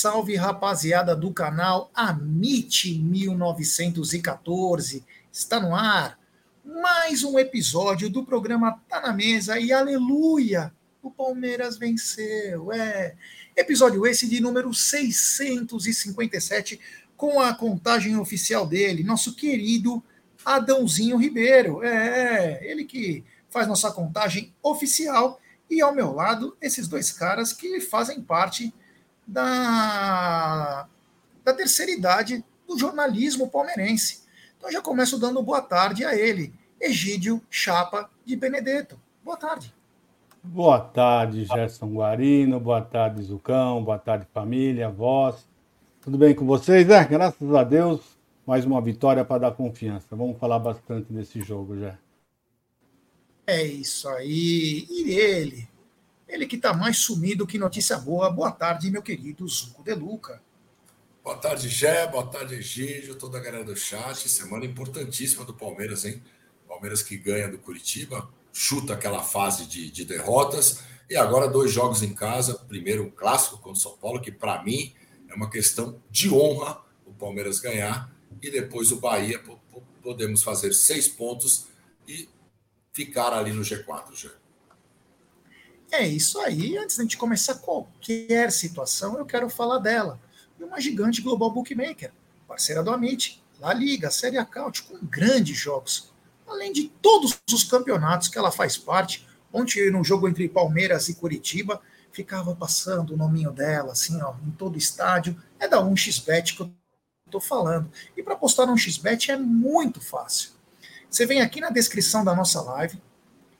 Salve, rapaziada do canal Amite 1914. Está no ar mais um episódio do programa Tá na Mesa e aleluia! O Palmeiras venceu. É. Episódio esse de número 657 com a contagem oficial dele, nosso querido Adãozinho Ribeiro. É, ele que faz nossa contagem oficial e ao meu lado esses dois caras que fazem parte da, da terceira idade do jornalismo palmeirense. Então já começo dando boa tarde a ele, Egídio Chapa de Benedetto. Boa tarde. Boa tarde, Gerson Guarino. Boa tarde, Zucão. Boa tarde, família, voz. Tudo bem com vocês? É, graças a Deus, mais uma vitória para dar confiança. Vamos falar bastante desse jogo já. É isso aí. E ele, ele que está mais sumido que notícia boa. Boa tarde, meu querido Zuco De Luca. Boa tarde, Gé. Boa tarde, Egídio. Toda a galera do chat. Semana importantíssima do Palmeiras, hein? Palmeiras que ganha do Curitiba, chuta aquela fase de, de derrotas. E agora dois jogos em casa. Primeiro, um clássico contra o São Paulo, que para mim é uma questão de honra o Palmeiras ganhar. E depois o Bahia, podemos fazer seis pontos e ficar ali no G4, Gé. É isso aí. Antes da gente começar qualquer situação, eu quero falar dela. E uma gigante global bookmaker, parceira do Amit, La Liga, Série Acaute, com grandes jogos. Além de todos os campeonatos que ela faz parte. Ontem, no jogo entre Palmeiras e Curitiba, ficava passando o nominho dela, assim, ó, em todo estádio. É da 1xBet que eu tô falando. E para postar no 1xBet é muito fácil. Você vem aqui na descrição da nossa live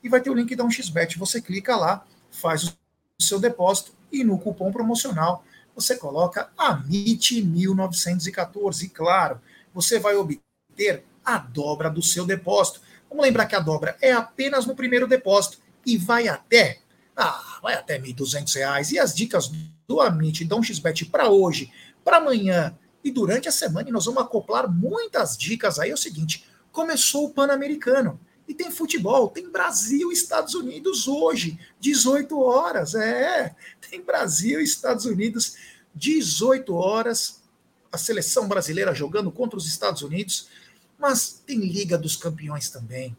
e vai ter o link da 1xBet. Você clica lá, faz o seu depósito e no cupom promocional você coloca AMIT1914. E claro, você vai obter a dobra do seu depósito. Vamos lembrar que a dobra é apenas no primeiro depósito e vai até ah, vai até R$ 1.200. E as dicas do Amit da 1xBet para hoje, para amanhã e durante a semana, e nós vamos acoplar muitas dicas aí. É o seguinte: começou o Pan-Americano. E tem futebol, tem Brasil e Estados Unidos hoje, 18 horas. É, tem Brasil e Estados Unidos, 18 horas. A seleção brasileira jogando contra os Estados Unidos. Mas tem Liga dos Campeões também.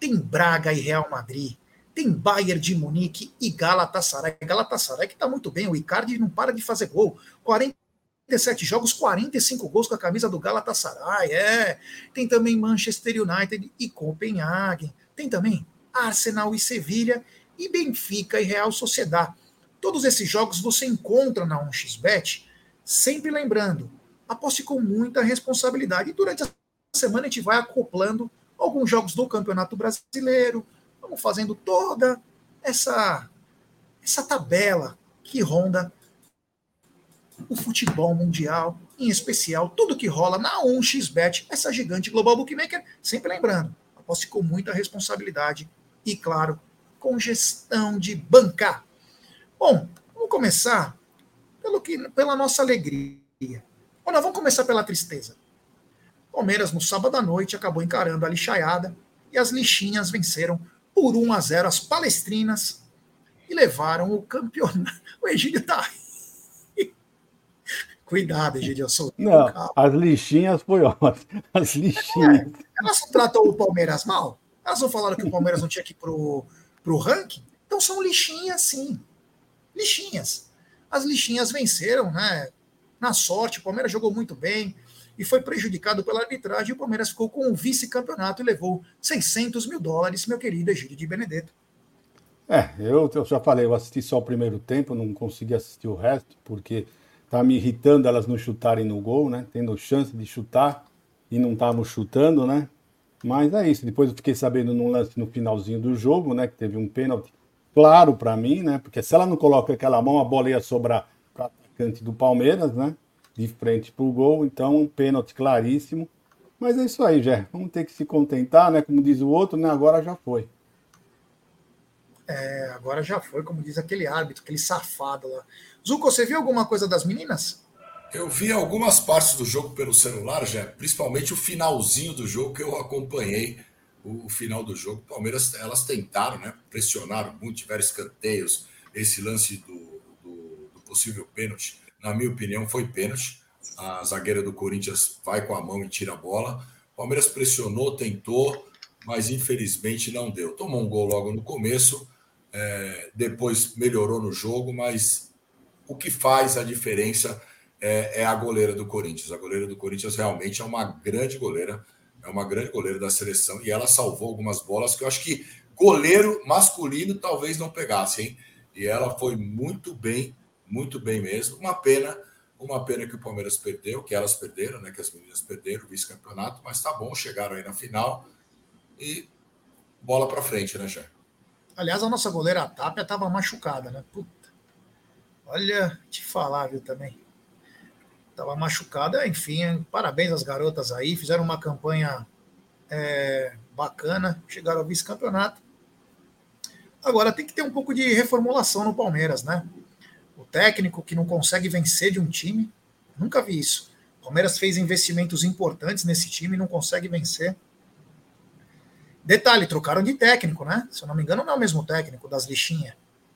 Tem Braga e Real Madrid. Tem Bayern de Munique e Galatasaray. Galatasaray que está muito bem. O Icardi não para de fazer gol. 40 37 jogos, 45 gols com a camisa do Galatasaray, é. Tem também Manchester United e Copenhagen. Tem também Arsenal e Sevilha e Benfica e Real Sociedad. Todos esses jogos você encontra na 1xBet, sempre lembrando, aposte com muita responsabilidade. E durante a semana a gente vai acoplando alguns jogos do Campeonato Brasileiro, vamos fazendo toda essa essa tabela que ronda o futebol mundial, em especial tudo que rola na 1xBet, essa gigante global bookmaker, sempre lembrando, aposte com muita responsabilidade e, claro, com gestão de bancar. Bom, vamos começar pelo que, pela nossa alegria. Ou não, vamos começar pela tristeza. Palmeiras, no sábado à noite, acabou encarando a lixaiada e as lixinhas venceram por 1 a 0 as palestrinas e levaram o campeonato. O Egídio tá Cuidado, sou. Não, as lixinhas foi ótimo. As lixinhas. É, elas não tratam o Palmeiras mal? Elas não falaram que o Palmeiras não tinha que ir pro, pro ranking? Então são lixinhas, sim. Lixinhas. As lixinhas venceram, né? Na sorte, o Palmeiras jogou muito bem e foi prejudicado pela arbitragem. O Palmeiras ficou com o vice-campeonato e levou 600 mil dólares, meu querido Egídio de Benedetto. É, eu, eu já falei, eu assisti só o primeiro tempo, não consegui assistir o resto, porque Tá me irritando elas não chutarem no gol, né? Tendo chance de chutar e não estavam chutando, né? Mas é isso. Depois eu fiquei sabendo num lance no finalzinho do jogo, né? Que teve um pênalti claro para mim, né? Porque se ela não coloca aquela mão, a bola ia sobrar para atacante do Palmeiras, né? De frente para o gol. Então, um pênalti claríssimo. Mas é isso aí, Jé. Vamos ter que se contentar, né? Como diz o outro, né? Agora já foi. É, agora já foi, como diz aquele árbitro, aquele safado lá. Zuko, você viu alguma coisa das meninas? Eu vi algumas partes do jogo pelo celular, já, principalmente o finalzinho do jogo que eu acompanhei. O, final do jogo, Palmeiras, elas tentaram, né? Pressionaram muito, tiveram escanteios, esse lance do, do, do possível pênalti Na minha opinião, foi pênalti. A zagueira do Corinthians vai com a mão e tira a bola. Palmeiras pressionou, tentou, mas infelizmente não deu. Tomou um gol logo no começo, é, depois melhorou no jogo, mas o que faz a diferença é, é, a goleira do Corinthians. A goleira do Corinthians realmente é uma grande goleira, é uma grande goleira da seleção e ela salvou algumas bolas que eu acho que goleiro masculino talvez não pegasse, hein? E ela foi muito bem, muito bem mesmo. Uma pena, uma pena que o Palmeiras perdeu, que elas perderam, né? Que as meninas perderam o vice-campeonato, mas tá bom, chegaram aí na final e bola para frente, né, Jé? Aliás, a nossa goleira Tapia estava machucada, né? Puta. Olha, te falar, viu, também. Tava machucada, enfim, parabéns às garotas aí, fizeram uma campanha é, bacana, chegaram ao vice-campeonato. Agora tem que ter um pouco de reformulação no Palmeiras, né? O técnico que não consegue vencer de um time, nunca vi isso. O Palmeiras fez investimentos importantes nesse time e não consegue vencer. Detalhe, trocaram de técnico, né? Se eu não me engano, não é o mesmo técnico das lixinhas.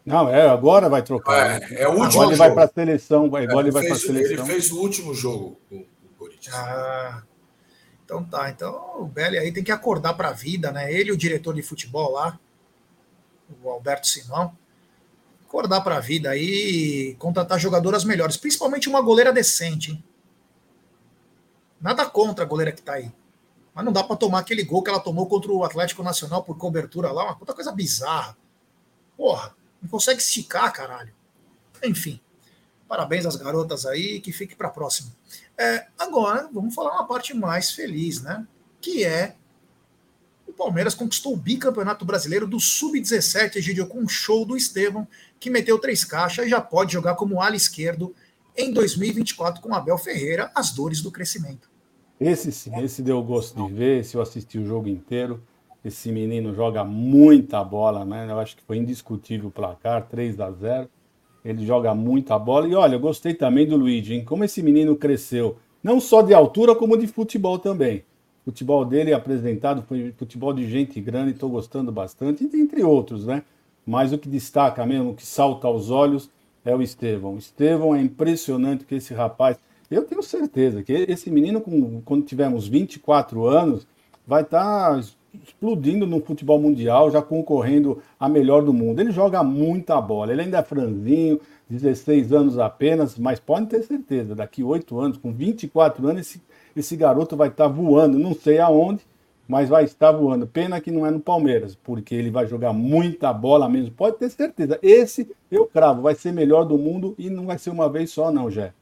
Não, é, agora vai trocar. É, é o último agora ele vai para a seleção. Agora é, ele vai para a seleção. Ele fez o último jogo com o Corinthians. Ah, então tá. Então o Belli aí tem que acordar para a vida, né? Ele, o diretor de futebol lá, o Alberto Simão, acordar para a vida aí e contratar jogadoras melhores, principalmente uma goleira decente. Hein? Nada contra a goleira que tá aí. Mas não dá para tomar aquele gol que ela tomou contra o Atlético Nacional por cobertura lá, uma puta coisa bizarra. Porra, não consegue esticar, caralho. Enfim, parabéns às garotas aí, que fique para próxima. É, agora, vamos falar uma parte mais feliz, né? Que é o Palmeiras conquistou o bicampeonato brasileiro do Sub-17, Egidio, com um show do Estevão, que meteu três caixas e já pode jogar como ala esquerdo em 2024 com Abel Ferreira, as dores do crescimento. Esse sim, esse deu gosto de ver, se eu assisti o jogo inteiro. Esse menino joga muita bola, né? Eu acho que foi indiscutível o placar, 3 a 0 Ele joga muita bola. E olha, eu gostei também do Luigi, hein? Como esse menino cresceu, não só de altura, como de futebol também futebol dele apresentado foi futebol de gente grande, estou gostando bastante, entre outros, né? Mas o que destaca mesmo, o que salta aos olhos, é o Estevão. O Estevão é impressionante que esse rapaz. Eu tenho certeza que esse menino, quando tivermos 24 anos, vai estar tá explodindo no futebol mundial, já concorrendo a melhor do mundo. Ele joga muita bola, ele ainda é franzinho, 16 anos apenas, mas pode ter certeza, daqui 8 anos, com 24 anos, esse esse garoto vai estar voando, não sei aonde, mas vai estar voando. Pena que não é no Palmeiras, porque ele vai jogar muita bola mesmo, pode ter certeza. Esse, eu cravo, vai ser melhor do mundo e não vai ser uma vez só, não, Jé.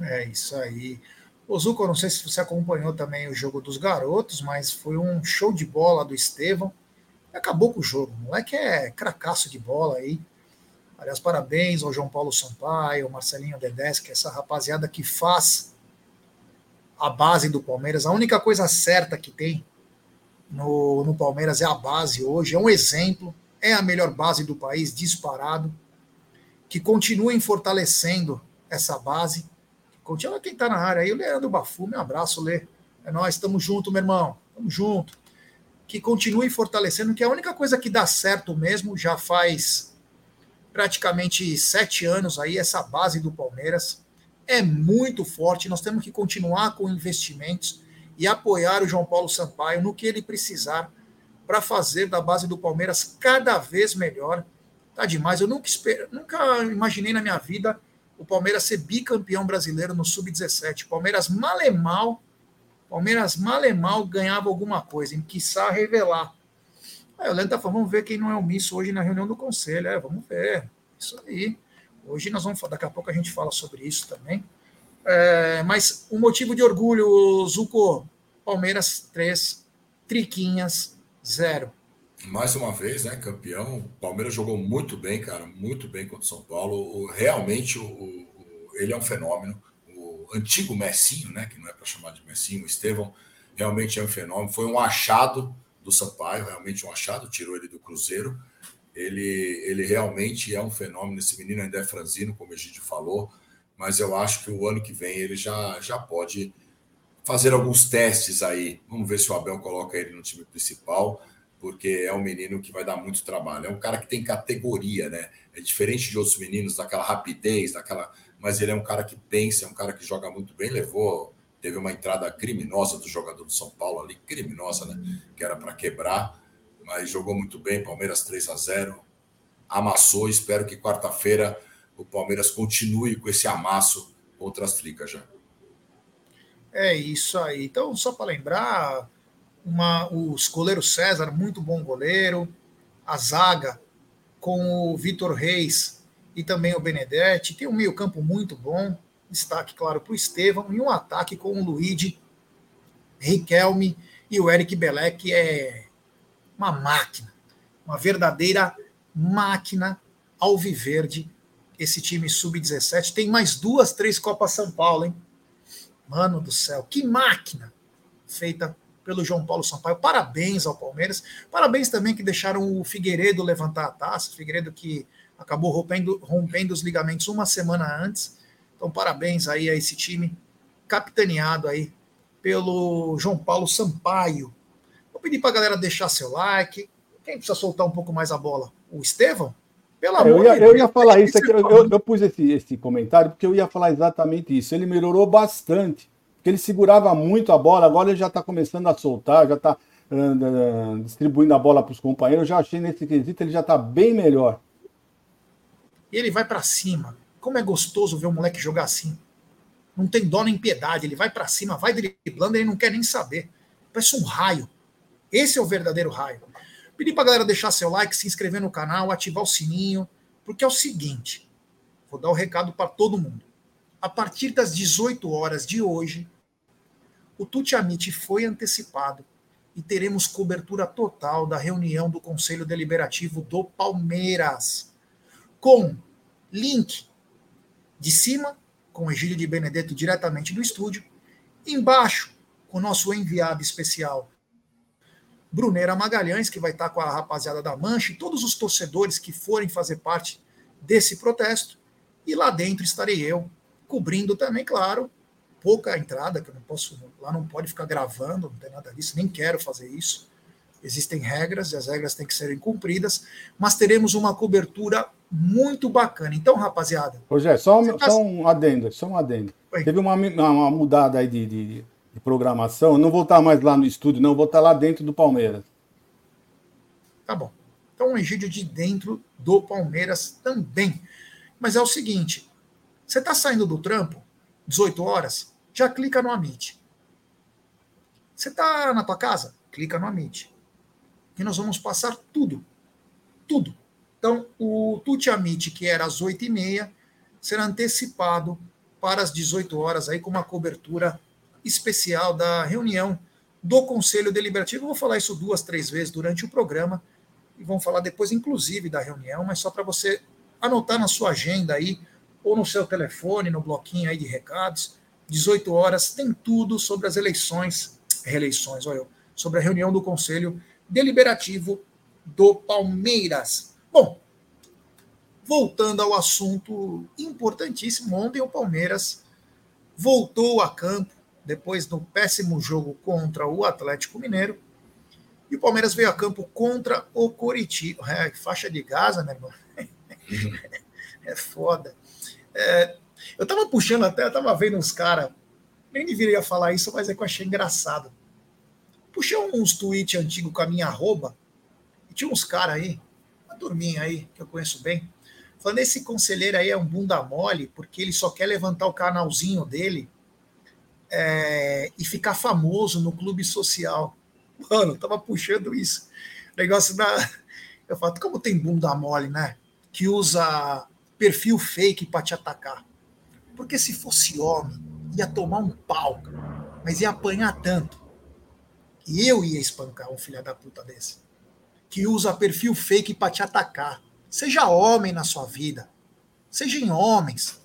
É isso aí. Ô Zuko, não sei se você acompanhou também o jogo dos garotos, mas foi um show de bola do Estevão. Acabou com o jogo. O moleque é cracaço de bola aí. Aliás, parabéns ao João Paulo Sampaio, ao Marcelinho Dedeschi, essa rapaziada que faz a base do Palmeiras. A única coisa certa que tem no, no Palmeiras é a base hoje. É um exemplo, é a melhor base do país, disparado. Que continuem fortalecendo essa base. Continua quem está na área aí. O Leandro Bafu, meu abraço, Lê. É nós, estamos junto, meu irmão. Estamos junto. Que continue fortalecendo, que é a única coisa que dá certo mesmo, já faz praticamente sete anos aí, essa base do Palmeiras é muito forte. Nós temos que continuar com investimentos e apoiar o João Paulo Sampaio no que ele precisar para fazer da base do Palmeiras cada vez melhor. Tá demais. Eu nunca, esper... nunca imaginei na minha vida o Palmeiras ser bicampeão brasileiro no Sub-17. Palmeiras malemal, Palmeiras malemal ganhava alguma coisa, em quiçá revelar. Aí o Leandro tá falando, vamos ver quem não é omisso hoje na reunião do conselho. É, vamos ver. Isso aí. Hoje nós vamos, daqui a pouco a gente fala sobre isso também. É, mas o um motivo de orgulho, Zuco, Palmeiras 3, Triquinhas 0. Mais uma vez, né, campeão. O Palmeiras jogou muito bem, cara, muito bem contra o São Paulo. O, realmente, o, o, ele é um fenômeno. O antigo Messinho, né, que não é para chamar de Messinho, o Estevão, realmente é um fenômeno. Foi um achado do Sampaio, realmente um achado, tirou ele do Cruzeiro ele, ele realmente é um fenômeno. Esse menino ainda é franzino, como a gente falou, mas eu acho que o ano que vem ele já, já pode fazer alguns testes aí. Vamos ver se o Abel coloca ele no time principal, porque é um menino que vai dar muito trabalho. É um cara que tem categoria, né? É diferente de outros meninos, daquela rapidez, daquela mas ele é um cara que pensa, é um cara que joga muito bem, levou, teve uma entrada criminosa do jogador do São Paulo ali, criminosa, né? Que era para quebrar, mas jogou muito bem, Palmeiras 3 a 0 amassou, espero que quarta-feira o Palmeiras continue com esse amasso contra as tricas já. É isso aí. Então, só para lembrar, uma, os goleiros César, muito bom goleiro, a zaga com o Vitor Reis e também o Benedetti, tem um meio-campo muito bom, destaque, claro, para o Estevão, e um ataque com o Luigi, Riquelme e o Eric Belé, que é uma máquina, uma verdadeira máquina alviverde. Esse time sub-17 tem mais duas, três Copas São Paulo, hein? Mano do céu, que máquina feita pelo João Paulo Sampaio. Parabéns ao Palmeiras. Parabéns também que deixaram o Figueiredo levantar a taça. Figueiredo que acabou rompendo, rompendo os ligamentos uma semana antes. Então, parabéns aí a esse time, capitaneado aí pelo João Paulo Sampaio. Vou pedir para a galera deixar seu like. Quem precisa soltar um pouco mais a bola? O Estevão? Pelo amor eu ia, de Deus. Eu ia falar isso aqui, eu, eu, eu, pus esse, esse comentário porque eu ia falar exatamente isso. Ele melhorou bastante, porque ele segurava muito a bola, agora ele já está começando a soltar, já está uh, uh, distribuindo a bola para os companheiros. Eu já achei nesse quesito, ele já está bem melhor. E ele vai para cima. Como é gostoso ver o moleque jogar assim. Não tem dó nem piedade, ele vai para cima, vai driblando, ele não quer nem saber. Parece um raio. Esse é o verdadeiro raio. Pedir para galera deixar seu like, se inscrever no canal, ativar o sininho, porque é o seguinte, vou dar o um recado para todo mundo. A partir das 18 horas de hoje, o Tuti Amit foi antecipado e teremos cobertura total da reunião do Conselho Deliberativo do Palmeiras, com link de cima, com Egílio de Benedetto diretamente do estúdio, embaixo, com o nosso enviado especial, Brunera Magalhães, que vai estar com a rapaziada da Mancha, e todos os torcedores que forem fazer parte desse protesto. E lá dentro estarei eu, cobrindo também, claro, pouca entrada, que eu não posso, lá não pode ficar gravando, não tem nada disso, nem quero fazer isso. Existem regras e as regras têm que serem cumpridas, mas teremos uma cobertura muito bacana. Então, rapaziada. Rogério, só, um, tá... só um adendo, só um adendo. Oi. Teve uma, uma mudada aí de, de, de programação. Eu não vou estar mais lá no estúdio, não, vou estar lá dentro do Palmeiras. Tá bom. Então, um Egídio de dentro do Palmeiras também. Mas é o seguinte: você está saindo do trampo, 18 horas, já clica no Amit. Você está na tua casa? Clica no Amit. E nós vamos passar tudo. Tudo. Então, o Tuti Amit, que era às 8h30, será antecipado para as 18 horas aí com uma cobertura especial da reunião do Conselho Deliberativo. Eu vou falar isso duas, três vezes durante o programa e vamos falar depois, inclusive, da reunião, mas só para você anotar na sua agenda aí, ou no seu telefone, no bloquinho aí de recados. 18 horas, tem tudo sobre as eleições, reeleições, olha, sobre a reunião do Conselho Deliberativo do Palmeiras. Bom, voltando ao assunto importantíssimo, ontem o Palmeiras voltou a campo depois do péssimo jogo contra o Atlético Mineiro. E o Palmeiras veio a campo contra o Coritiba. É, faixa de Gaza, meu irmão. Uhum. é foda. É, eu tava puxando até, eu tava vendo uns caras, nem deveria falar isso, mas é que eu achei engraçado. Puxei uns tweets antigos com a minha arroba, e tinha uns caras aí, uma turminha aí, que eu conheço bem, falando: esse conselheiro aí é um bunda mole, porque ele só quer levantar o canalzinho dele é, e ficar famoso no clube social. Mano, tava puxando isso. Negócio da. Eu falo, como tem bunda mole, né? Que usa perfil fake para te atacar. Porque se fosse homem, ia tomar um pau, mas ia apanhar tanto. E eu ia espancar um filho da puta desse. Que usa perfil fake para te atacar. Seja homem na sua vida. Sejam homens.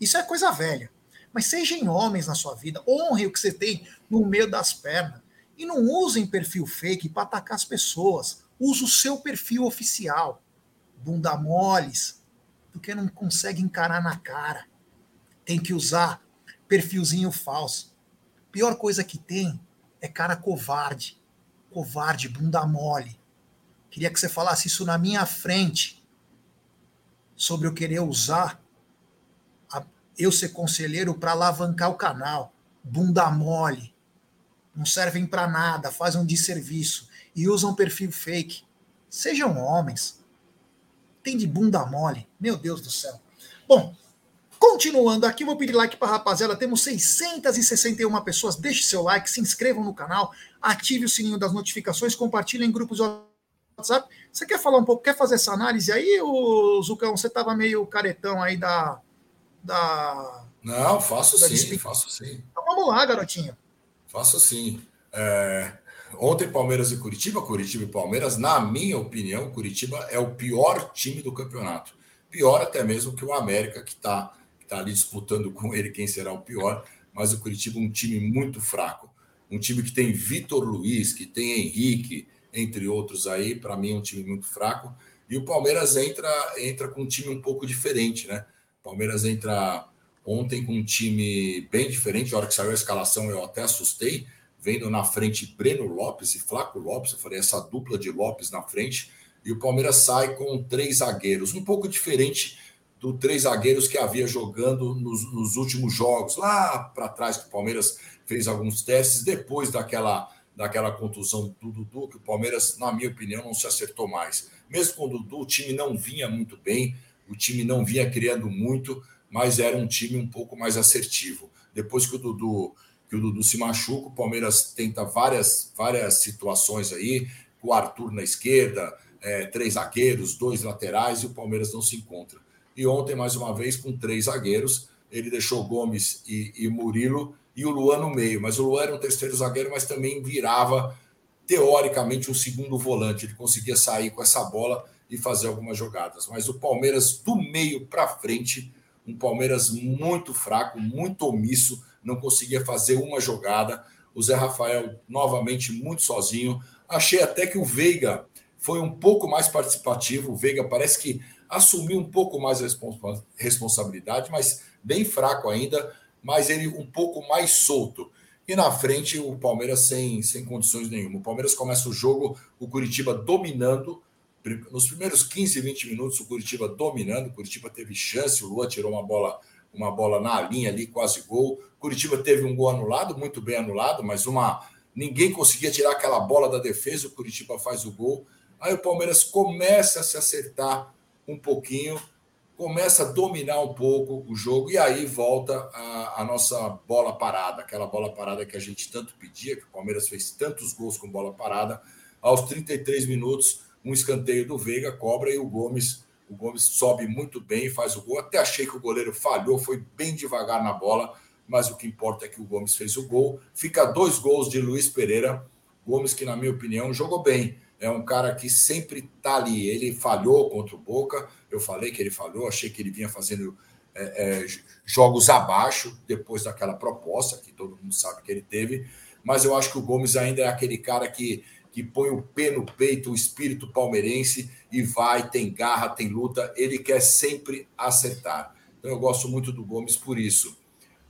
Isso é coisa velha. Mas sejam homens na sua vida, honre o que você tem no meio das pernas. E não usem perfil fake para atacar as pessoas. Use o seu perfil oficial. Bunda moles, porque não consegue encarar na cara. Tem que usar perfilzinho falso. Pior coisa que tem é cara covarde. Covarde, bunda mole. Queria que você falasse isso na minha frente. Sobre eu querer usar eu ser conselheiro para alavancar o canal. Bunda mole. Não servem para nada, fazem um desserviço e usam perfil fake. Sejam homens. Tem de bunda mole. Meu Deus do céu. Bom, continuando aqui, vou pedir like para a rapaziada. Temos 661 pessoas. Deixe seu like, se inscrevam no canal, ative o sininho das notificações, compartilhem em grupos de WhatsApp. Você quer falar um pouco, quer fazer essa análise aí, o Zucão? Você estava meio caretão aí da. da Não, faço da sim, faço sim. Então vamos lá, garotinho. Faço sim. É, ontem, Palmeiras e Curitiba, Curitiba e Palmeiras, na minha opinião, Curitiba é o pior time do campeonato. Pior até mesmo que o América, que está tá ali disputando com ele quem será o pior, mas o Curitiba é um time muito fraco. Um time que tem Vitor Luiz, que tem Henrique, entre outros aí, para mim é um time muito fraco. E o Palmeiras entra, entra com um time um pouco diferente, né? O Palmeiras entra ontem com um time bem diferente. A hora que saiu a escalação, eu até assustei, vendo na frente Breno Lopes e Flaco Lopes. Eu falei, essa dupla de Lopes na frente. E o Palmeiras sai com três zagueiros, um pouco diferente do três zagueiros que havia jogando nos, nos últimos jogos, lá para trás, que o Palmeiras fez alguns testes, depois daquela daquela contusão do Dudu, que o Palmeiras, na minha opinião, não se acertou mais. Mesmo com o Dudu, o time não vinha muito bem, o time não vinha criando muito, mas era um time um pouco mais assertivo. Depois que o Dudu, que o Dudu se machuca, o Palmeiras tenta várias, várias situações aí, com o Arthur na esquerda, é, três zagueiros, dois laterais, e o Palmeiras não se encontra. E ontem, mais uma vez, com três zagueiros, ele deixou Gomes e, e Murilo e o Luan no meio. Mas o Luan era um terceiro zagueiro, mas também virava, teoricamente, um segundo volante. Ele conseguia sair com essa bola e fazer algumas jogadas. Mas o Palmeiras, do meio para frente, um Palmeiras muito fraco, muito omisso, não conseguia fazer uma jogada. O Zé Rafael, novamente, muito sozinho. Achei até que o Veiga foi um pouco mais participativo. O Veiga parece que assumiu um pouco mais a responsabilidade, mas bem fraco ainda mas ele um pouco mais solto. E na frente, o Palmeiras sem, sem condições nenhuma. O Palmeiras começa o jogo, o Curitiba dominando. Nos primeiros 15, 20 minutos, o Curitiba dominando. O Curitiba teve chance, o Lua tirou uma bola, uma bola na linha ali, quase gol. Curitiba teve um gol anulado, muito bem anulado, mas uma ninguém conseguia tirar aquela bola da defesa. O Curitiba faz o gol. Aí o Palmeiras começa a se acertar um pouquinho começa a dominar um pouco o jogo e aí volta a, a, nossa bola parada, aquela bola parada que a gente tanto pedia, que o Palmeiras fez tantos gols com bola parada. Aos 33 minutos, um escanteio do Veiga cobra e o Gomes, o Gomes sobe muito bem, faz o gol. Até achei que o goleiro falhou, foi bem devagar na bola, mas o que importa é que o Gomes fez o gol. Fica dois gols de Luiz Pereira. Gomes que na minha opinião jogou bem é um cara que sempre está ali. Ele falhou contra o Boca, eu falei que ele falhou, achei que ele vinha fazendo é, é, jogos abaixo depois daquela proposta que todo mundo sabe que ele teve. Mas eu acho que o Gomes ainda é aquele cara que, que põe o pé no peito, o espírito palmeirense e vai, tem garra, tem luta. Ele quer sempre acertar. Então eu gosto muito do Gomes por isso.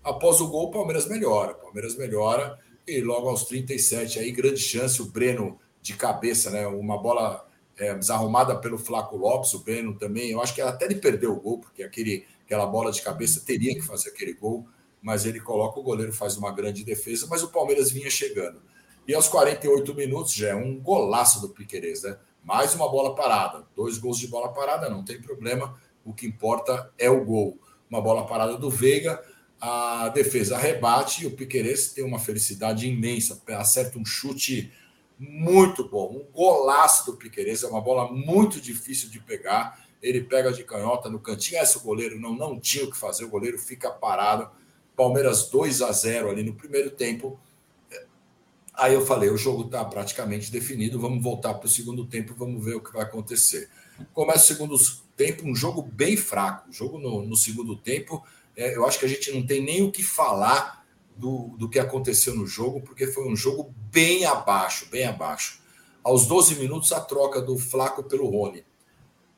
Após o gol, o Palmeiras melhora. O Palmeiras melhora e logo aos 37 aí grande chance o Breno de cabeça, né? Uma bola é, desarrumada pelo Flaco Lopes, o Breno também. Eu acho que até ele perdeu o gol, porque aquele, aquela bola de cabeça teria que fazer aquele gol, mas ele coloca o goleiro, faz uma grande defesa, mas o Palmeiras vinha chegando. E aos 48 minutos já é um golaço do Piquerez, né? Mais uma bola parada, dois gols de bola parada, não tem problema. O que importa é o gol. Uma bola parada do Veiga, a defesa rebate e o Piquerez tem uma felicidade imensa, acerta um chute muito bom. Um golaço do Piqueires, é uma bola muito difícil de pegar. Ele pega de canhota no cantinho. Esse goleiro não, não tinha o que fazer, o goleiro fica parado. Palmeiras 2 a 0 ali no primeiro tempo. Aí eu falei: o jogo está praticamente definido, vamos voltar para o segundo tempo, vamos ver o que vai acontecer. Começa o segundo tempo, um jogo bem fraco. O jogo no, no segundo tempo, é, eu acho que a gente não tem nem o que falar do, do que aconteceu no jogo, porque foi um jogo bem abaixo, bem abaixo. Aos 12 minutos, a troca do Flaco pelo Rony.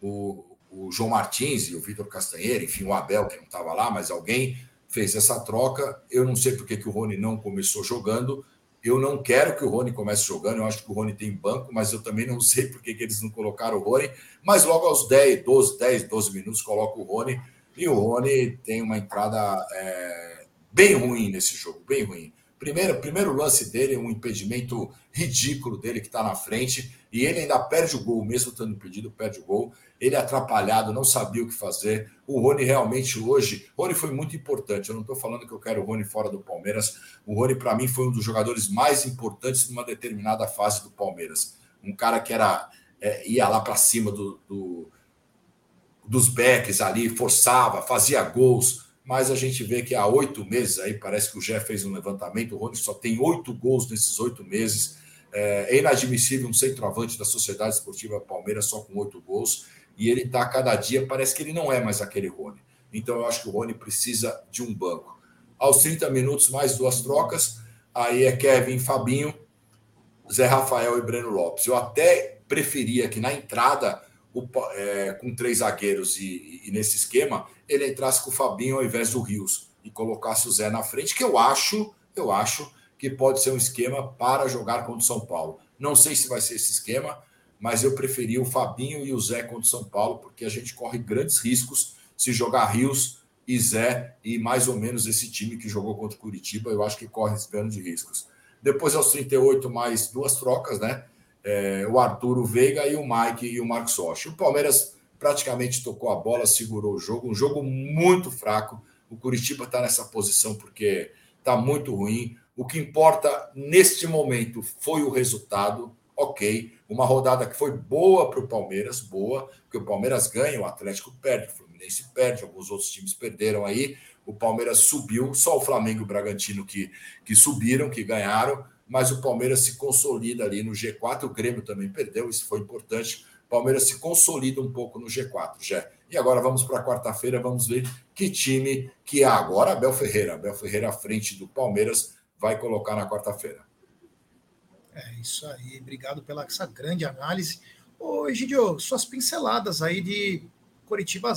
O, o João Martins e o Vitor Castanheira, enfim, o Abel, que não estava lá, mas alguém fez essa troca. Eu não sei porque que o Rony não começou jogando. Eu não quero que o Rony comece jogando. Eu acho que o Rony tem banco, mas eu também não sei porque que eles não colocaram o Rony. Mas logo aos 10, 12, 10, 12 minutos, coloca o Rony E o Rony tem uma entrada é, bem ruim nesse jogo, bem ruim. Primeiro, primeiro lance dele, um impedimento ridículo dele que está na frente, e ele ainda perde o gol, mesmo estando impedido, perde o gol. Ele atrapalhado, não sabia o que fazer. O Rony realmente hoje. Rony foi muito importante. Eu não estou falando que eu quero o Rony fora do Palmeiras. O Rony, para mim, foi um dos jogadores mais importantes numa determinada fase do Palmeiras. Um cara que era é, ia lá para cima do, do, dos backs ali, forçava, fazia gols. Mas a gente vê que há oito meses aí, parece que o Jeff fez um levantamento. O Rony só tem oito gols nesses oito meses. É, é inadmissível um centroavante da Sociedade Esportiva Palmeiras só com oito gols e ele está cada dia, parece que ele não é mais aquele Rony. Então eu acho que o Rony precisa de um banco. Aos 30 minutos, mais duas trocas, aí é Kevin Fabinho, Zé Rafael e Breno Lopes. Eu até preferia que na entrada, o, é, com três zagueiros e, e, nesse esquema, ele entrasse com o Fabinho ao invés do Rios e colocasse o Zé na frente, que eu acho, eu acho que pode ser um esquema para jogar contra o São Paulo. Não sei se vai ser esse esquema, mas eu preferi o Fabinho e o Zé contra o São Paulo, porque a gente corre grandes riscos se jogar Rios e Zé e mais ou menos esse time que jogou contra o Curitiba, eu acho que corre grandes riscos. Depois, aos 38, mais duas trocas, né? É, o Arturo Veiga e o Mike e o Marcos Rocha. O Palmeiras praticamente tocou a bola, segurou o jogo, um jogo muito fraco. O Curitiba está nessa posição porque está muito ruim. O que importa neste momento foi o resultado ok. Uma rodada que foi boa para o Palmeiras, boa, porque o Palmeiras ganha, o Atlético perde, o Fluminense perde, alguns outros times perderam aí. O Palmeiras subiu, só o Flamengo e o Bragantino que, que subiram, que ganharam, mas o Palmeiras se consolida ali no G4. O Grêmio também perdeu, isso foi importante. O Palmeiras se consolida um pouco no G4, já. E agora vamos para quarta-feira, vamos ver que time que é agora Abel Ferreira. Abel Ferreira à frente do Palmeiras vai colocar na quarta-feira. É isso aí, obrigado pela essa grande análise. Ô, Egidio, suas pinceladas aí de Curitiba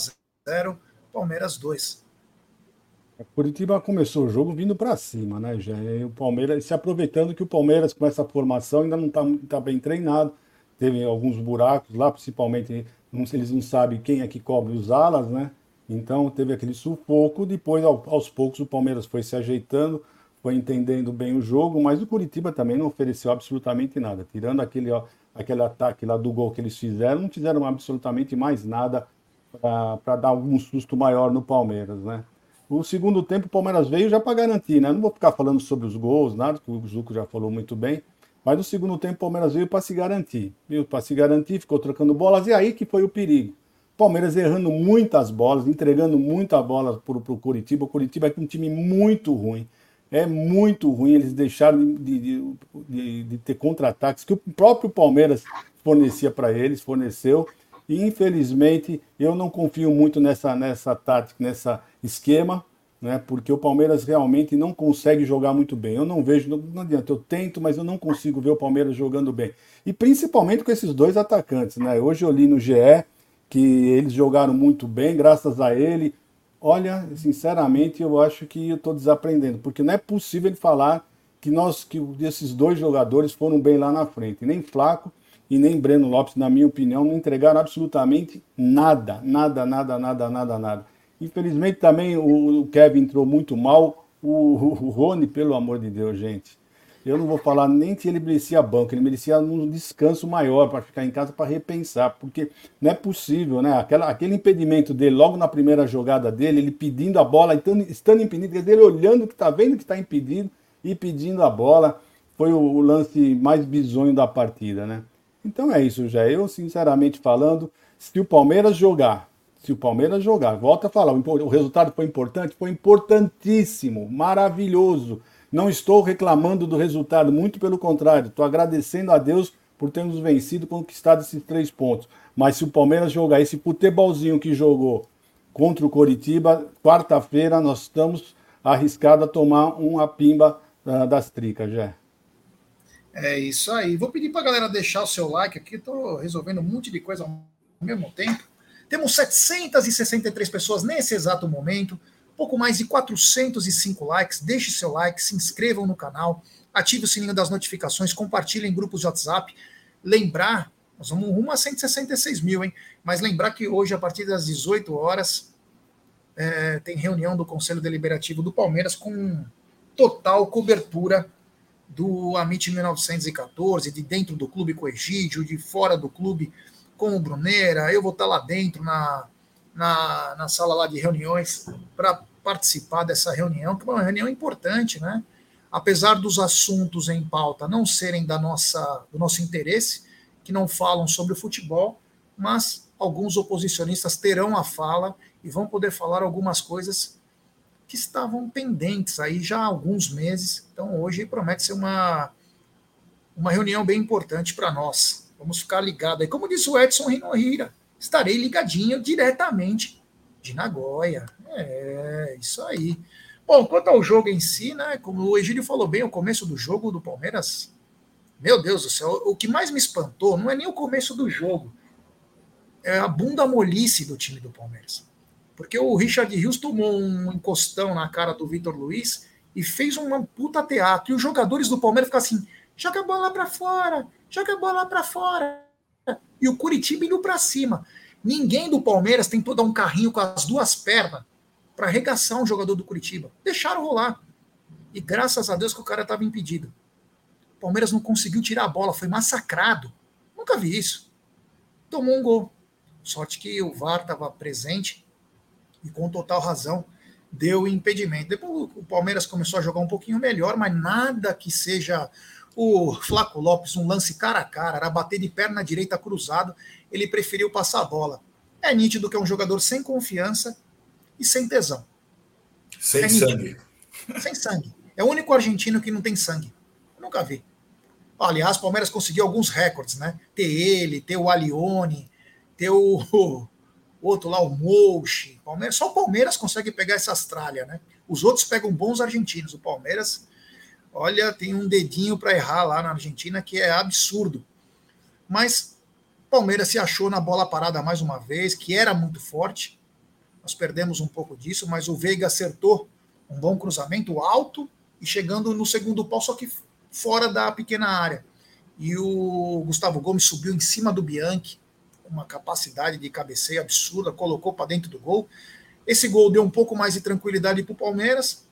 0, Palmeiras 2. Curitiba começou o jogo vindo para cima, né, já? E o Palmeiras se aproveitando que o Palmeiras com essa formação ainda não está tá bem treinado, teve alguns buracos lá, principalmente não, eles não sabem quem é que cobre os alas, né? Então teve aquele sufoco. Depois, aos poucos, o Palmeiras foi se ajeitando, foi entendendo bem o jogo, mas o Curitiba também não ofereceu absolutamente nada. Tirando aquele, ó, aquele ataque lá do gol que eles fizeram, não fizeram absolutamente mais nada para dar algum susto maior no Palmeiras, né? O segundo tempo, o Palmeiras veio já para garantir, né? Não vou ficar falando sobre os gols, nada, que o Zuco já falou muito bem. Mas no segundo tempo, o Palmeiras veio para se garantir. Para se garantir, ficou trocando bolas, e aí que foi o perigo. Palmeiras errando muitas bolas, entregando muita bola para o Curitiba. O Curitiba é um time muito ruim é muito ruim. Eles deixaram de, de, de, de ter contra-ataques que o próprio Palmeiras fornecia para eles, forneceu. E infelizmente eu não confio muito nessa, nessa tática, nessa esquema, né? Porque o Palmeiras realmente não consegue jogar muito bem. Eu não vejo, não, não adianta, eu tento, mas eu não consigo ver o Palmeiras jogando bem. E principalmente com esses dois atacantes, né? Hoje eu li no GE que eles jogaram muito bem, graças a ele. Olha, sinceramente, eu acho que eu estou desaprendendo, porque não é possível ele falar que nós, que esses dois jogadores foram bem lá na frente. Nem Flaco e nem Breno Lopes, na minha opinião, não entregaram absolutamente nada, nada, nada, nada, nada, nada. Infelizmente também o, Kevin entrou muito mal, o, Rony, pelo amor de Deus, gente. Eu não vou falar nem que ele merecia banco, ele merecia um descanso maior para ficar em casa para repensar, porque não é possível, né? Aquela, aquele impedimento dele logo na primeira jogada dele, ele pedindo a bola, estando, estando impedido, ele olhando que está vendo que está impedido e pedindo a bola, foi o, o, lance mais bizonho da partida, né? Então é isso, já. Eu, sinceramente falando, se o Palmeiras jogar, se o Palmeiras jogar, volta a falar, o, resultado foi importante, foi importantíssimo, maravilhoso não estou reclamando do resultado, muito pelo contrário, estou agradecendo a Deus por termos vencido, conquistado esses três pontos. Mas se o Palmeiras jogar esse futebolzinho que jogou contra o Coritiba, quarta-feira nós estamos arriscados a tomar uma pimba uh, das tricas, já. É isso aí. Vou pedir para a galera deixar o seu like aqui, estou resolvendo um monte de coisa ao mesmo tempo. Temos 763 pessoas nesse exato momento pouco mais de 405 likes. Deixe seu like, se inscrevam no canal, ative o sininho das notificações, compartilhem em grupos de WhatsApp. Lembrar, nós vamos rumo a 166 mil, hein? Mas lembrar que hoje, a partir das 18 horas, é, tem reunião do Conselho Deliberativo do Palmeiras com total cobertura do Amit 1914, de dentro do clube com o Egídio, de fora do clube com o Bruneira. Eu vou estar lá dentro na, na, na sala lá de reuniões para participar dessa reunião, que é uma reunião importante, né? Apesar dos assuntos em pauta não serem da nossa, do nosso interesse, que não falam sobre o futebol, mas alguns oposicionistas terão a fala e vão poder falar algumas coisas que estavam pendentes aí já há alguns meses. Então hoje promete ser uma, uma reunião bem importante para nós. Vamos ficar ligados aí. Como disse o Edson Rinohira, estarei ligadinho diretamente de Nagoya. É, isso aí. Bom, quanto ao jogo em si, né? Como o Egílio falou bem, o começo do jogo do Palmeiras, meu Deus do céu, o que mais me espantou não é nem o começo do jogo, é a bunda molice do time do Palmeiras. Porque o Richard Rios tomou um encostão na cara do Vitor Luiz e fez um puta teatro. E os jogadores do Palmeiras ficam assim: joga a bola para fora, joga a bola para fora. E o Curitiba indo para cima. Ninguém do Palmeiras tentou dar um carrinho com as duas pernas para arregaçar um jogador do Curitiba. Deixaram rolar. E graças a Deus que o cara estava impedido. O Palmeiras não conseguiu tirar a bola, foi massacrado. Nunca vi isso. Tomou um gol. Sorte que o VAR estava presente e com total razão deu impedimento. Depois o Palmeiras começou a jogar um pouquinho melhor, mas nada que seja o Flaco Lopes, um lance cara a cara, era bater de perna direita cruzado, ele preferiu passar a bola. É nítido que é um jogador sem confiança e sem tesão. Sem é sangue. Sem sangue. É o único argentino que não tem sangue. Eu nunca vi. Aliás, o Palmeiras conseguiu alguns recordes, né? Ter ele, ter o Alione, ter o, outro lá, o Mouche. Palmeiras, só o Palmeiras consegue pegar essas tralhas, né? Os outros pegam bons argentinos. O Palmeiras, olha, tem um dedinho para errar lá na Argentina que é absurdo. Mas Palmeiras se achou na bola parada mais uma vez, que era muito forte. Nós perdemos um pouco disso, mas o Veiga acertou um bom cruzamento alto e chegando no segundo pau, só que fora da pequena área. E o Gustavo Gomes subiu em cima do Bianchi uma capacidade de cabeceio absurda, colocou para dentro do gol. Esse gol deu um pouco mais de tranquilidade para o Palmeiras.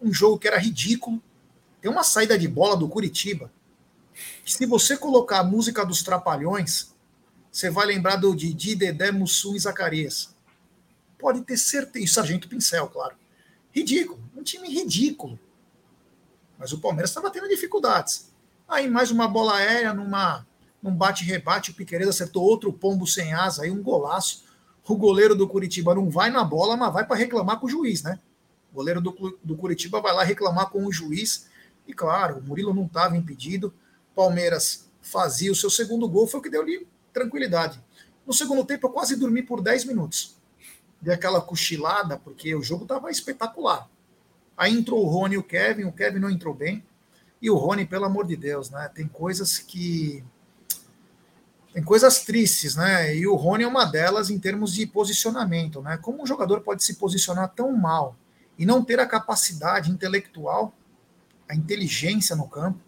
Um jogo que era ridículo. Tem uma saída de bola do Curitiba. Se você colocar a música dos Trapalhões, você vai lembrar do Didi, Dedé, Mussum e Zacarias. Pode ter certeza. E Sargento Pincel, claro. Ridículo. Um time ridículo. Mas o Palmeiras estava tendo dificuldades. Aí mais uma bola aérea numa um bate-rebate, o Piqueires acertou outro pombo sem asa, aí um golaço. O goleiro do Curitiba não vai na bola, mas vai para reclamar com o juiz, né? O goleiro do, do Curitiba vai lá reclamar com o juiz. E claro, o Murilo não estava impedido. Palmeiras fazia o seu segundo gol, foi o que deu ali tranquilidade. No segundo tempo, eu quase dormi por 10 minutos. Dei aquela cochilada, porque o jogo estava espetacular. Aí entrou o Rony e o Kevin, o Kevin não entrou bem. E o Rony, pelo amor de Deus, né? Tem coisas que tem coisas tristes, né? E o Rony é uma delas em termos de posicionamento, né? Como um jogador pode se posicionar tão mal e não ter a capacidade intelectual, a inteligência no campo,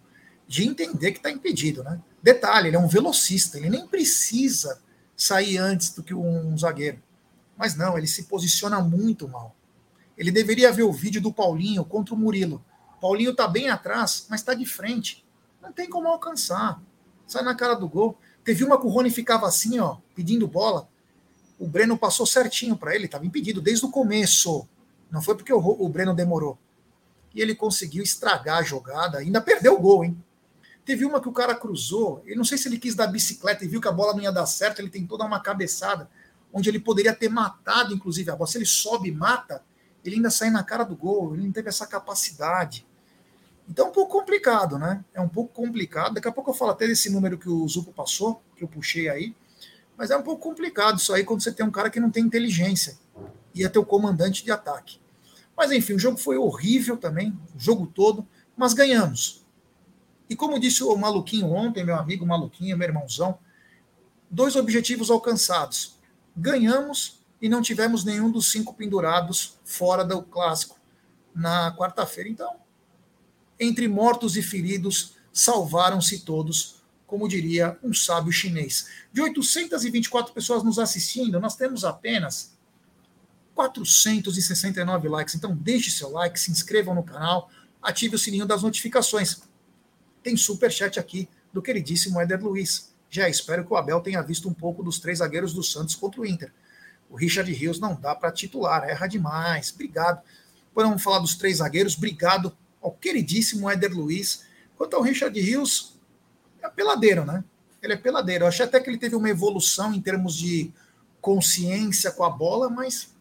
de entender que está impedido, né? Detalhe, ele é um velocista, ele nem precisa sair antes do que um zagueiro. Mas não, ele se posiciona muito mal. Ele deveria ver o vídeo do Paulinho contra o Murilo. Paulinho está bem atrás, mas está de frente. Não tem como alcançar. Sai na cara do gol. Teve uma que o Rony ficava assim, ó, pedindo bola. O Breno passou certinho para ele, estava impedido desde o começo. Não foi porque o, o Breno demorou. E ele conseguiu estragar a jogada, ainda perdeu o gol, hein? Teve uma que o cara cruzou, ele não sei se ele quis dar bicicleta e viu que a bola não ia dar certo, ele tentou dar uma cabeçada, onde ele poderia ter matado, inclusive, a bola. Se ele sobe e mata, ele ainda sai na cara do gol, ele não teve essa capacidade. Então é um pouco complicado, né? É um pouco complicado. Daqui a pouco eu falo até desse número que o Zupo passou, que eu puxei aí. Mas é um pouco complicado isso aí quando você tem um cara que não tem inteligência e é teu comandante de ataque. Mas enfim, o jogo foi horrível também, o jogo todo, mas ganhamos. E como disse o Maluquinho ontem, meu amigo Maluquinho, meu irmãozão, dois objetivos alcançados. Ganhamos e não tivemos nenhum dos cinco pendurados fora do clássico na quarta-feira. Então, entre mortos e feridos, salvaram-se todos, como diria um sábio chinês. De 824 pessoas nos assistindo, nós temos apenas 469 likes. Então deixe seu like, se inscrevam no canal, ative o sininho das notificações. Tem super chat aqui do queridíssimo Éder Luiz. Já espero que o Abel tenha visto um pouco dos três zagueiros do Santos contra o Inter. O Richard Rios não dá para titular, erra demais. Obrigado. Vamos falar dos três zagueiros. Obrigado ao queridíssimo Éder Luiz. Quanto ao Richard Rios, é peladeiro, né? Ele é peladeiro. Eu achei até que ele teve uma evolução em termos de consciência com a bola, mas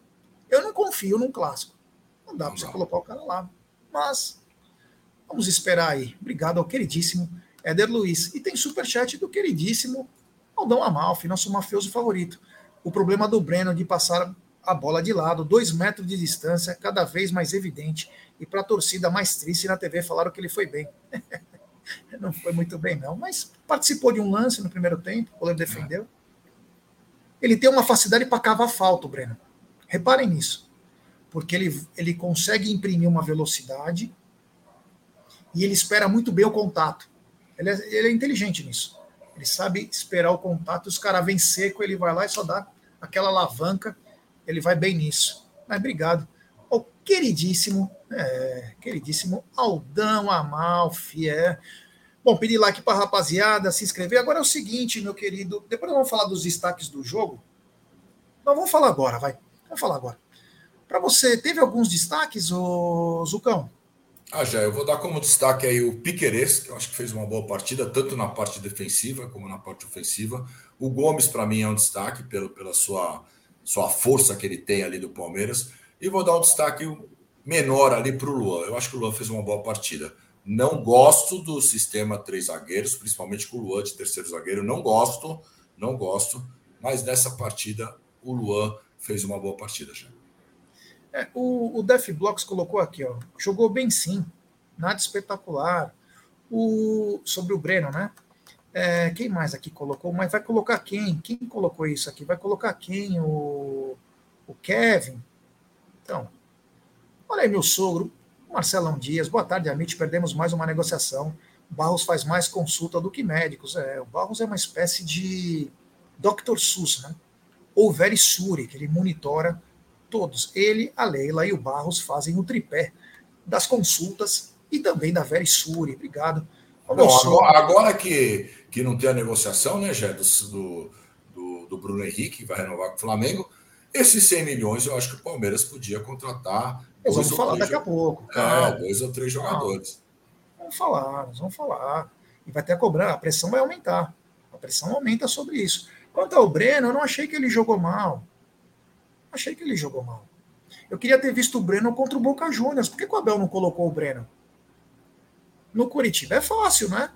eu não confio num clássico. Não dá para você colocar o cara lá. Mas vamos esperar aí. Obrigado ao queridíssimo Éder Luiz. E tem superchat do queridíssimo Aldão Amalfi, nosso mafioso favorito. O problema do Breno de passar a bola de lado, dois metros de distância, cada vez mais evidente. E para a torcida mais triste na TV falaram que ele foi bem. não foi muito bem, não, mas participou de um lance no primeiro tempo, o goleiro defendeu. Ele tem uma facilidade para cavar falta, Breno. Reparem nisso. Porque ele, ele consegue imprimir uma velocidade e ele espera muito bem o contato. Ele é, ele é inteligente nisso. Ele sabe esperar o contato, os caras vêm seco, ele vai lá e só dá aquela alavanca, ele vai bem nisso. Mas obrigado ao queridíssimo, é, queridíssimo Aldão Amalfi, é. Bom, pedir like para a rapaziada, se inscrever. Agora é o seguinte, meu querido, depois nós vamos falar dos destaques do jogo. Nós vamos falar agora, vai. Vamos falar agora. Para você, teve alguns destaques, ô Zucão? Ah, já, eu vou dar como destaque aí o Piqueires, que eu acho que fez uma boa partida, tanto na parte defensiva como na parte ofensiva. O Gomes, para mim, é um destaque pelo, pela sua, sua força que ele tem ali do Palmeiras. E vou dar um destaque menor ali para o Luan. Eu acho que o Luan fez uma boa partida. Não gosto do sistema três zagueiros, principalmente com o Luan de terceiro zagueiro. Não gosto, não gosto. Mas nessa partida, o Luan fez uma boa partida já. É, o, o Def Blocks colocou aqui, ó. Jogou bem sim. Nada espetacular. O, sobre o Breno, né? É, quem mais aqui colocou? Mas vai colocar quem? Quem colocou isso aqui? Vai colocar quem? O, o Kevin? Então, olha aí meu sogro, Marcelão Dias. Boa tarde, Amit. Perdemos mais uma negociação. Barros faz mais consulta do que médicos. É, o Barros é uma espécie de Dr. SUS, né? Ou Verisuri, que ele monitora todos. Ele, a Leila e o Barros fazem o tripé das consultas e também da Verisuri. Obrigado. Bom, agora, agora, que, que não tem a negociação, né, Jé, do, do, do Bruno Henrique, que vai renovar com o Flamengo, esses 100 milhões eu acho que o Palmeiras podia contratar. Nós vamos falar daqui a pouco. É, dois ou três jogadores. Vamos falar, nós vamos falar. E vai ter a cobrar, a pressão vai aumentar. A pressão aumenta sobre isso. Quanto ao Breno, eu não achei que ele jogou mal. Achei que ele jogou mal. Eu queria ter visto o Breno contra o Boca Juniors. Por que o Abel não colocou o Breno? No Curitiba é fácil, né?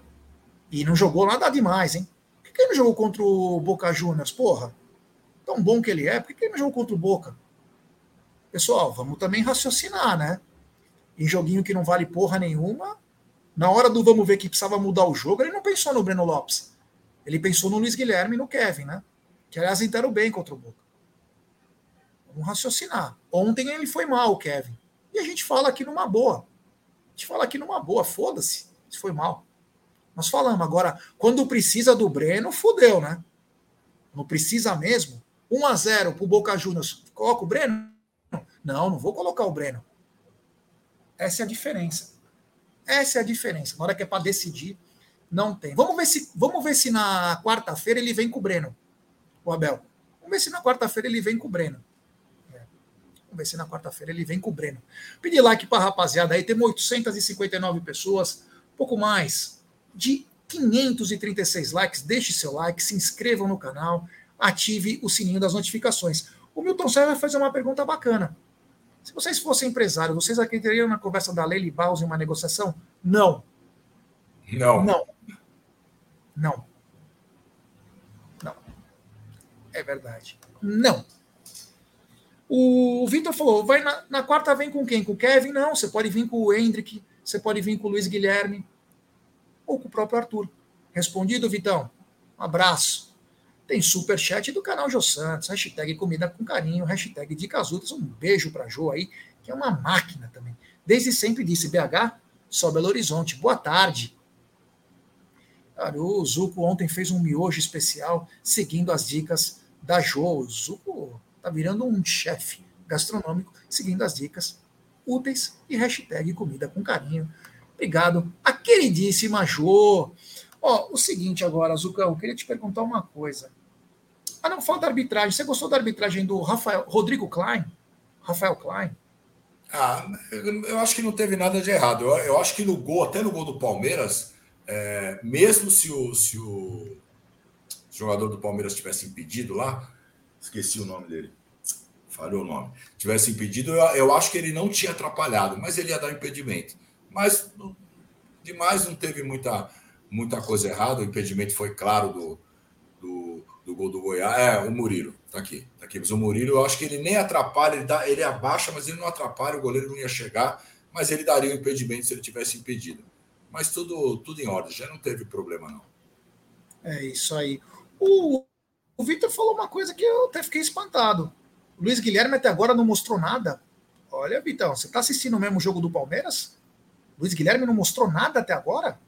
E não jogou nada demais, hein? Por que ele não jogou contra o Boca Juniors? Porra, tão bom que ele é, por que ele não jogou contra o Boca? Pessoal, vamos também raciocinar, né? Em joguinho que não vale porra nenhuma, na hora do vamos ver que precisava mudar o jogo, ele não pensou no Breno Lopes. Ele pensou no Luiz Guilherme e no Kevin, né? Que aliás entraram bem contra o Boca. Vamos raciocinar. Ontem ele foi mal, o Kevin. E a gente fala aqui numa boa. A gente fala aqui numa boa, foda-se se foi mal. Nós falamos. Agora, quando precisa do Breno, fudeu, né? Não precisa mesmo. 1 a 0 pro Boca Juniors. Coloca o Breno? Não, não vou colocar o Breno. Essa é a diferença. Essa é a diferença. Na hora que é para decidir, não tem. Vamos ver se, vamos ver se na quarta-feira ele vem com o Breno, o Abel. Vamos ver se na quarta-feira ele vem com o Breno. Se na quarta-feira ele vem com o Breno. Pedir like para a rapaziada aí. Temos 859 pessoas, pouco mais de 536 likes. Deixe seu like, se inscrevam no canal ative o sininho das notificações. O Milton Serra vai fazer uma pergunta bacana. Se vocês fossem empresários, vocês acreditariam na conversa da Leila Baus em uma negociação? Não. Não. Não. Não. Não. É verdade. Não. O Vitor falou: vai na, na, quarta vem com quem? Com o Kevin? Não, você pode vir com o Hendrick, você pode vir com o Luiz Guilherme ou com o próprio Arthur. Respondido, Vitão? Um abraço. Tem super chat do canal Jô Santos, hashtag comida com carinho, hashtag dicas úteis. Um beijo para Jô aí, que é uma máquina também. Desde sempre disse BH, só Belo Horizonte. Boa tarde. Cara, o Zuco ontem fez um miojo especial seguindo as dicas da Jô. O Zuco tá virando um chefe gastronômico, seguindo as dicas úteis e hashtag comida com carinho. Obrigado, a queridíssima Jo. Ó, o seguinte agora, Zucão, eu queria te perguntar uma coisa. Ah, não, fala da arbitragem. Você gostou da arbitragem do Rafael, Rodrigo Klein? Rafael Klein? Ah, eu acho que não teve nada de errado. Eu, eu acho que no gol, até no gol do Palmeiras, é, mesmo se o, se o jogador do Palmeiras tivesse impedido lá, esqueci o nome dele, falhou o nome, tivesse impedido, eu, eu acho que ele não tinha atrapalhado, mas ele ia dar impedimento. Mas demais não teve muita, muita coisa errada, o impedimento foi claro do, do, do gol do Goiás. É, o Murilo, tá aqui, tá aqui. Mas o Murilo, eu acho que ele nem atrapalha, ele, dá, ele abaixa, mas ele não atrapalha, o goleiro não ia chegar, mas ele daria o impedimento se ele tivesse impedido. Mas tudo, tudo em ordem, já não teve problema, não. É isso aí. O, o Vitor falou uma coisa que eu até fiquei espantado. O Luiz Guilherme até agora não mostrou nada. Olha, Vitão, você tá assistindo o mesmo jogo do Palmeiras? Luiz Guilherme não mostrou nada até agora?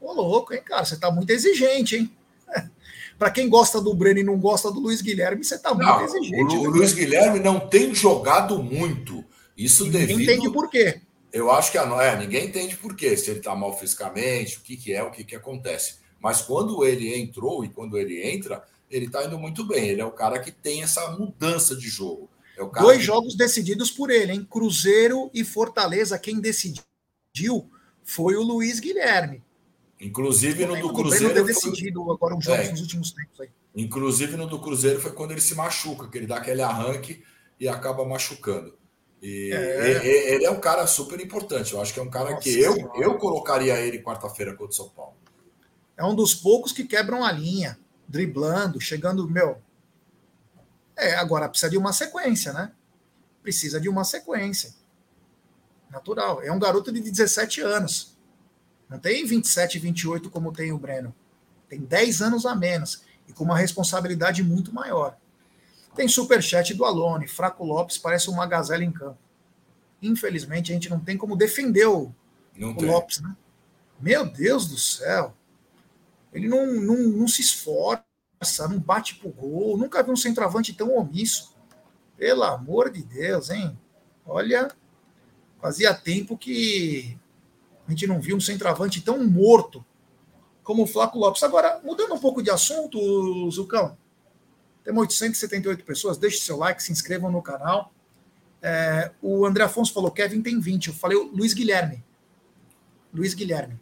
Ô, louco, hein, cara? Você tá muito exigente, hein? Para quem gosta do Breno e não gosta do Luiz Guilherme, você tá muito exigente. O, o Luiz Guilherme não tem jogado muito. Isso e devido. Ninguém entende por quê. Eu acho que a, é, ninguém entende por quê. Se ele tá mal fisicamente, o que, que é, o que, que acontece. Mas quando ele entrou e quando ele entra, ele está indo muito bem. Ele é o cara que tem essa mudança de jogo. É Dois que... jogos decididos por ele, hein? Cruzeiro e Fortaleza. Quem decidiu foi o Luiz Guilherme. Inclusive no do Cruzeiro. Ter decidido foi... agora um jogo é. nos últimos tempos aí. Inclusive no do Cruzeiro foi quando ele se machuca, que ele dá aquele arranque e acaba machucando. E é. ele é um cara super importante. Eu acho que é um cara Nossa, que eu, eu colocaria ele quarta-feira contra o São Paulo é um dos poucos que quebram a linha, driblando, chegando, meu. É, agora precisa de uma sequência, né? Precisa de uma sequência. Natural. É um garoto de 17 anos. Não tem 27, 28 como tem o Breno. Tem 10 anos a menos e com uma responsabilidade muito maior. Tem superchat do Alone. Fraco Lopes parece uma gazela em campo. Infelizmente, a gente não tem como defender o, o Lopes, né? Meu Deus do céu. Ele não, não, não se esforça, não bate pro gol. Nunca vi um centroavante tão omisso. Pelo amor de Deus, hein? Olha, fazia tempo que a gente não viu um centroavante tão morto como o Flaco Lopes. Agora, mudando um pouco de assunto, Zucão, temos 878 pessoas, deixe seu like, se inscrevam no canal. É, o André Afonso falou, Kevin tem 20. Eu falei Luiz Guilherme. Luiz Guilherme.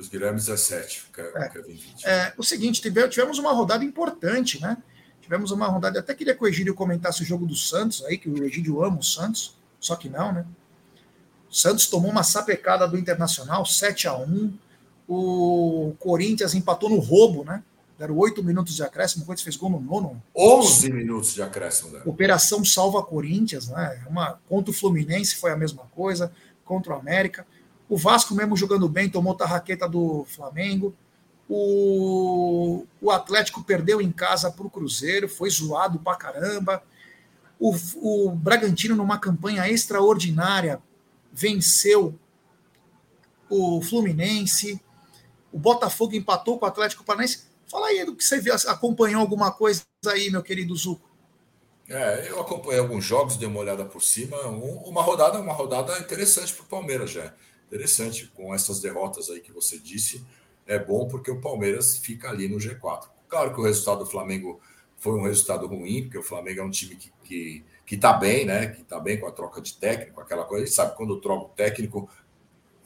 Luiz Guilherme 17, é, Kevin 20. É, o seguinte, tivemos uma rodada importante, né? Tivemos uma rodada, até queria que o Egídio comentasse o jogo do Santos aí, que o Egídio ama o Santos, só que não, né? O Santos tomou uma sapecada do Internacional, 7 a 1 O Corinthians empatou no roubo, né? Deram 8 minutos de acréscimo, o Corinthians fez gol no nono. 11 minutos de acréscimo. Né? Operação Salva Corinthians, né? Uma, contra o Fluminense foi a mesma coisa, contra o América. O Vasco, mesmo jogando bem, tomou tarraqueta do Flamengo. O, o Atlético perdeu em casa para o Cruzeiro, foi zoado pra caramba. O, o Bragantino, numa campanha extraordinária, venceu o Fluminense. O Botafogo empatou com o Atlético Paranaense. Fala aí do que você viu, acompanhou alguma coisa aí, meu querido Zuco. É, eu acompanhei alguns jogos, dei uma olhada por cima. Uma rodada, uma rodada interessante para o Palmeiras já interessante com essas derrotas aí que você disse. É bom porque o Palmeiras fica ali no G4. Claro que o resultado do Flamengo foi um resultado ruim, porque o Flamengo é um time que, que, que tá bem, né? Que tá bem com a troca de técnico, aquela coisa. A gente sabe quando troca o técnico,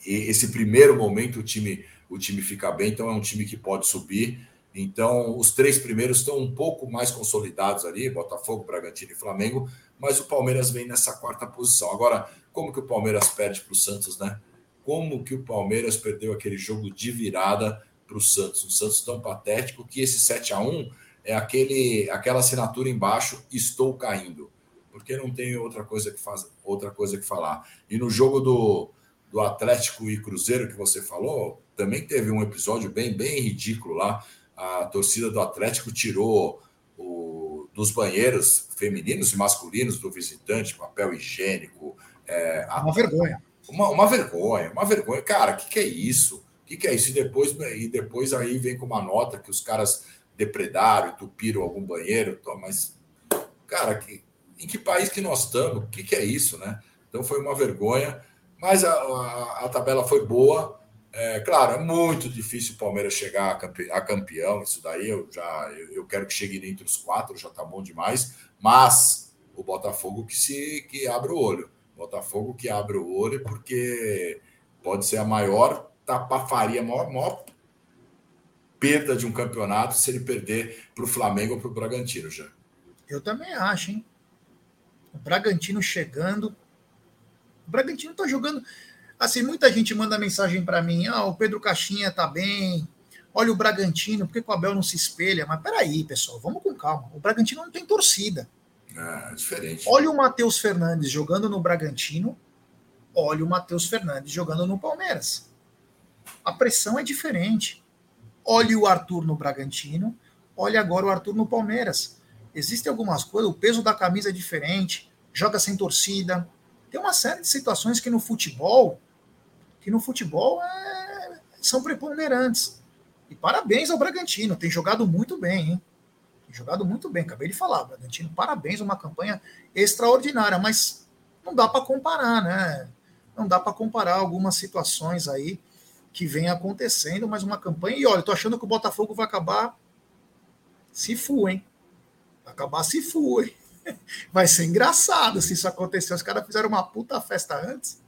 e esse primeiro momento o time, o time fica bem, então é um time que pode subir. Então, os três primeiros estão um pouco mais consolidados ali, Botafogo, Bragantino e Flamengo, mas o Palmeiras vem nessa quarta posição. Agora, como que o Palmeiras perde para o Santos, né? Como que o Palmeiras perdeu aquele jogo de virada para o Santos. Um Santos tão patético que esse 7 a 1 é aquele, aquela assinatura embaixo, estou caindo. Porque não tem outra coisa que faz, outra coisa que falar. E no jogo do, do Atlético e Cruzeiro que você falou, também teve um episódio bem, bem ridículo lá. A torcida do Atlético tirou o, dos banheiros femininos e masculinos do visitante papel higiênico. É, Uma vergonha uma, uma vergonha, uma vergonha. Cara, o que, que é isso? O que, que é isso? E depois, e depois aí vem com uma nota que os caras depredaram, entupiram algum banheiro, mas, cara, que em que país que nós estamos? O que, que é isso, né? Então foi uma vergonha, mas a, a, a tabela foi boa. É, claro, é muito difícil o Palmeiras chegar a, campe, a campeão. Isso daí eu já eu, eu, quero que chegue entre os quatro, já tá bom demais. Mas o Botafogo que se que abre o olho. Botafogo que abre o olho, porque pode ser a maior tapafaria, a maior, maior perda de um campeonato se ele perder para o Flamengo ou para o Bragantino já. Eu também acho, hein? O Bragantino chegando. O Bragantino está jogando. Assim, muita gente manda mensagem para mim: ah, o Pedro Caixinha tá bem. Olha o Bragantino, por que o Abel não se espelha? Mas peraí, pessoal, vamos com calma. O Bragantino não tem torcida. É, diferente. Olha o Matheus Fernandes jogando no Bragantino, olha o Matheus Fernandes jogando no Palmeiras. A pressão é diferente. Olhe o Arthur no Bragantino, olhe agora o Arthur no Palmeiras. Existem algumas coisas, o peso da camisa é diferente, joga sem torcida. Tem uma série de situações que no futebol, que no futebol é, são preponderantes. E parabéns ao Bragantino, tem jogado muito bem, hein? Jogado muito bem, acabei de falar, Bragantino, parabéns, uma campanha extraordinária, mas não dá para comparar, né? Não dá para comparar algumas situações aí que vem acontecendo, mas uma campanha. E olha, tô achando que o Botafogo vai acabar se fu, hein? Vai acabar se fu, hein? Vai ser engraçado se isso acontecer. Os caras fizeram uma puta festa antes.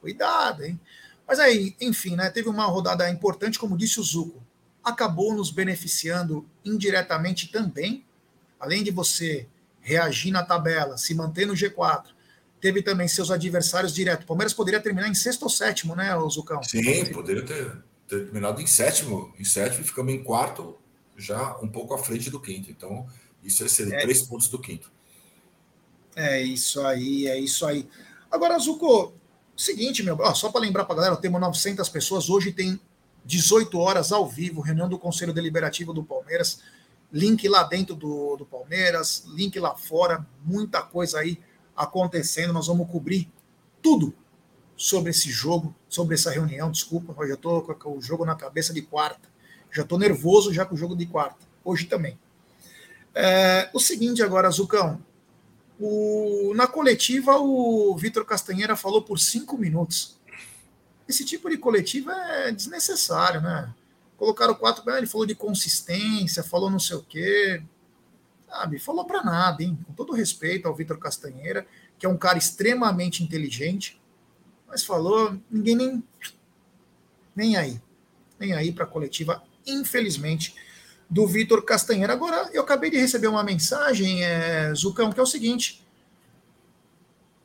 Cuidado, hein? Mas aí, enfim, né? Teve uma rodada importante, como disse o Zuco acabou nos beneficiando indiretamente também. Além de você reagir na tabela, se manter no G4, teve também seus adversários diretos. O Palmeiras poderia terminar em sexto ou sétimo, né, Zucão? Sim, poderia ter, ter terminado em sétimo. Em sétimo e ficamos em quarto, já um pouco à frente do quinto. Então, isso é ser é, três pontos do quinto. É isso aí, é isso aí. Agora, Zuco, seguinte, meu, ó, só para lembrar para galera, temos 900 pessoas, hoje tem 18 horas ao vivo, reunião do Conselho Deliberativo do Palmeiras. Link lá dentro do, do Palmeiras, link lá fora, muita coisa aí acontecendo. Nós vamos cobrir tudo sobre esse jogo, sobre essa reunião. Desculpa, eu já estou com o jogo na cabeça de quarta. Já estou nervoso já com o jogo de quarta. Hoje também. É, o seguinte agora, Zucão. O, na coletiva, o Vitor Castanheira falou por cinco minutos. Esse tipo de coletiva é desnecessário, né? Colocaram quatro, ele falou de consistência, falou não sei o quê. Sabe, falou para nada, hein? Com todo respeito ao Vitor Castanheira, que é um cara extremamente inteligente, mas falou, ninguém nem nem aí. Nem aí para a coletiva, infelizmente, do Vitor Castanheira. Agora, eu acabei de receber uma mensagem, é, Zucão, que é o seguinte: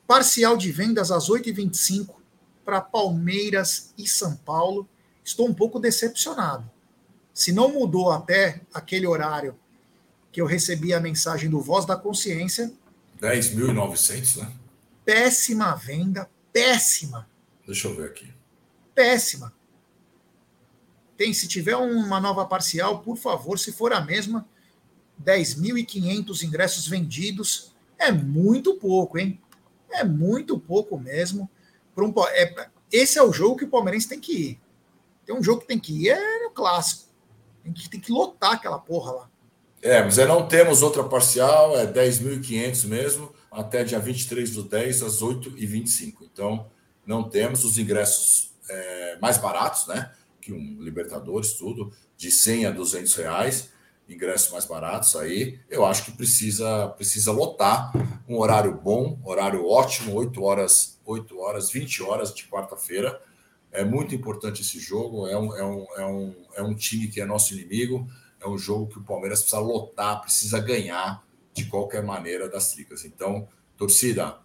parcial de vendas às 8h25 para Palmeiras e São Paulo. Estou um pouco decepcionado. Se não mudou até aquele horário que eu recebi a mensagem do Voz da Consciência. 10.900, né? Péssima venda, péssima. Deixa eu ver aqui. Péssima. Tem, se tiver uma nova parcial, por favor, se for a mesma, 10.500 ingressos vendidos. É muito pouco, hein? É muito pouco mesmo um, é, esse é o jogo que o Palmeirense tem que ir. Tem um jogo que tem que ir, é o clássico. Tem que, tem que lotar aquela porra lá. É, mas é, não temos outra parcial, é 10.500 mesmo, até dia 23 do 10 às 8h25. Então, não temos os ingressos é, mais baratos, né? Que um Libertadores, tudo, de 100 a 200 reais ingressos mais baratos aí. Eu acho que precisa precisa lotar um horário bom, horário ótimo, 8 horas, 8 horas, 20 horas de quarta-feira. É muito importante esse jogo. É um, é, um, é, um, é um time que é nosso inimigo. É um jogo que o Palmeiras precisa lotar, precisa ganhar de qualquer maneira das tricas. Então, torcida,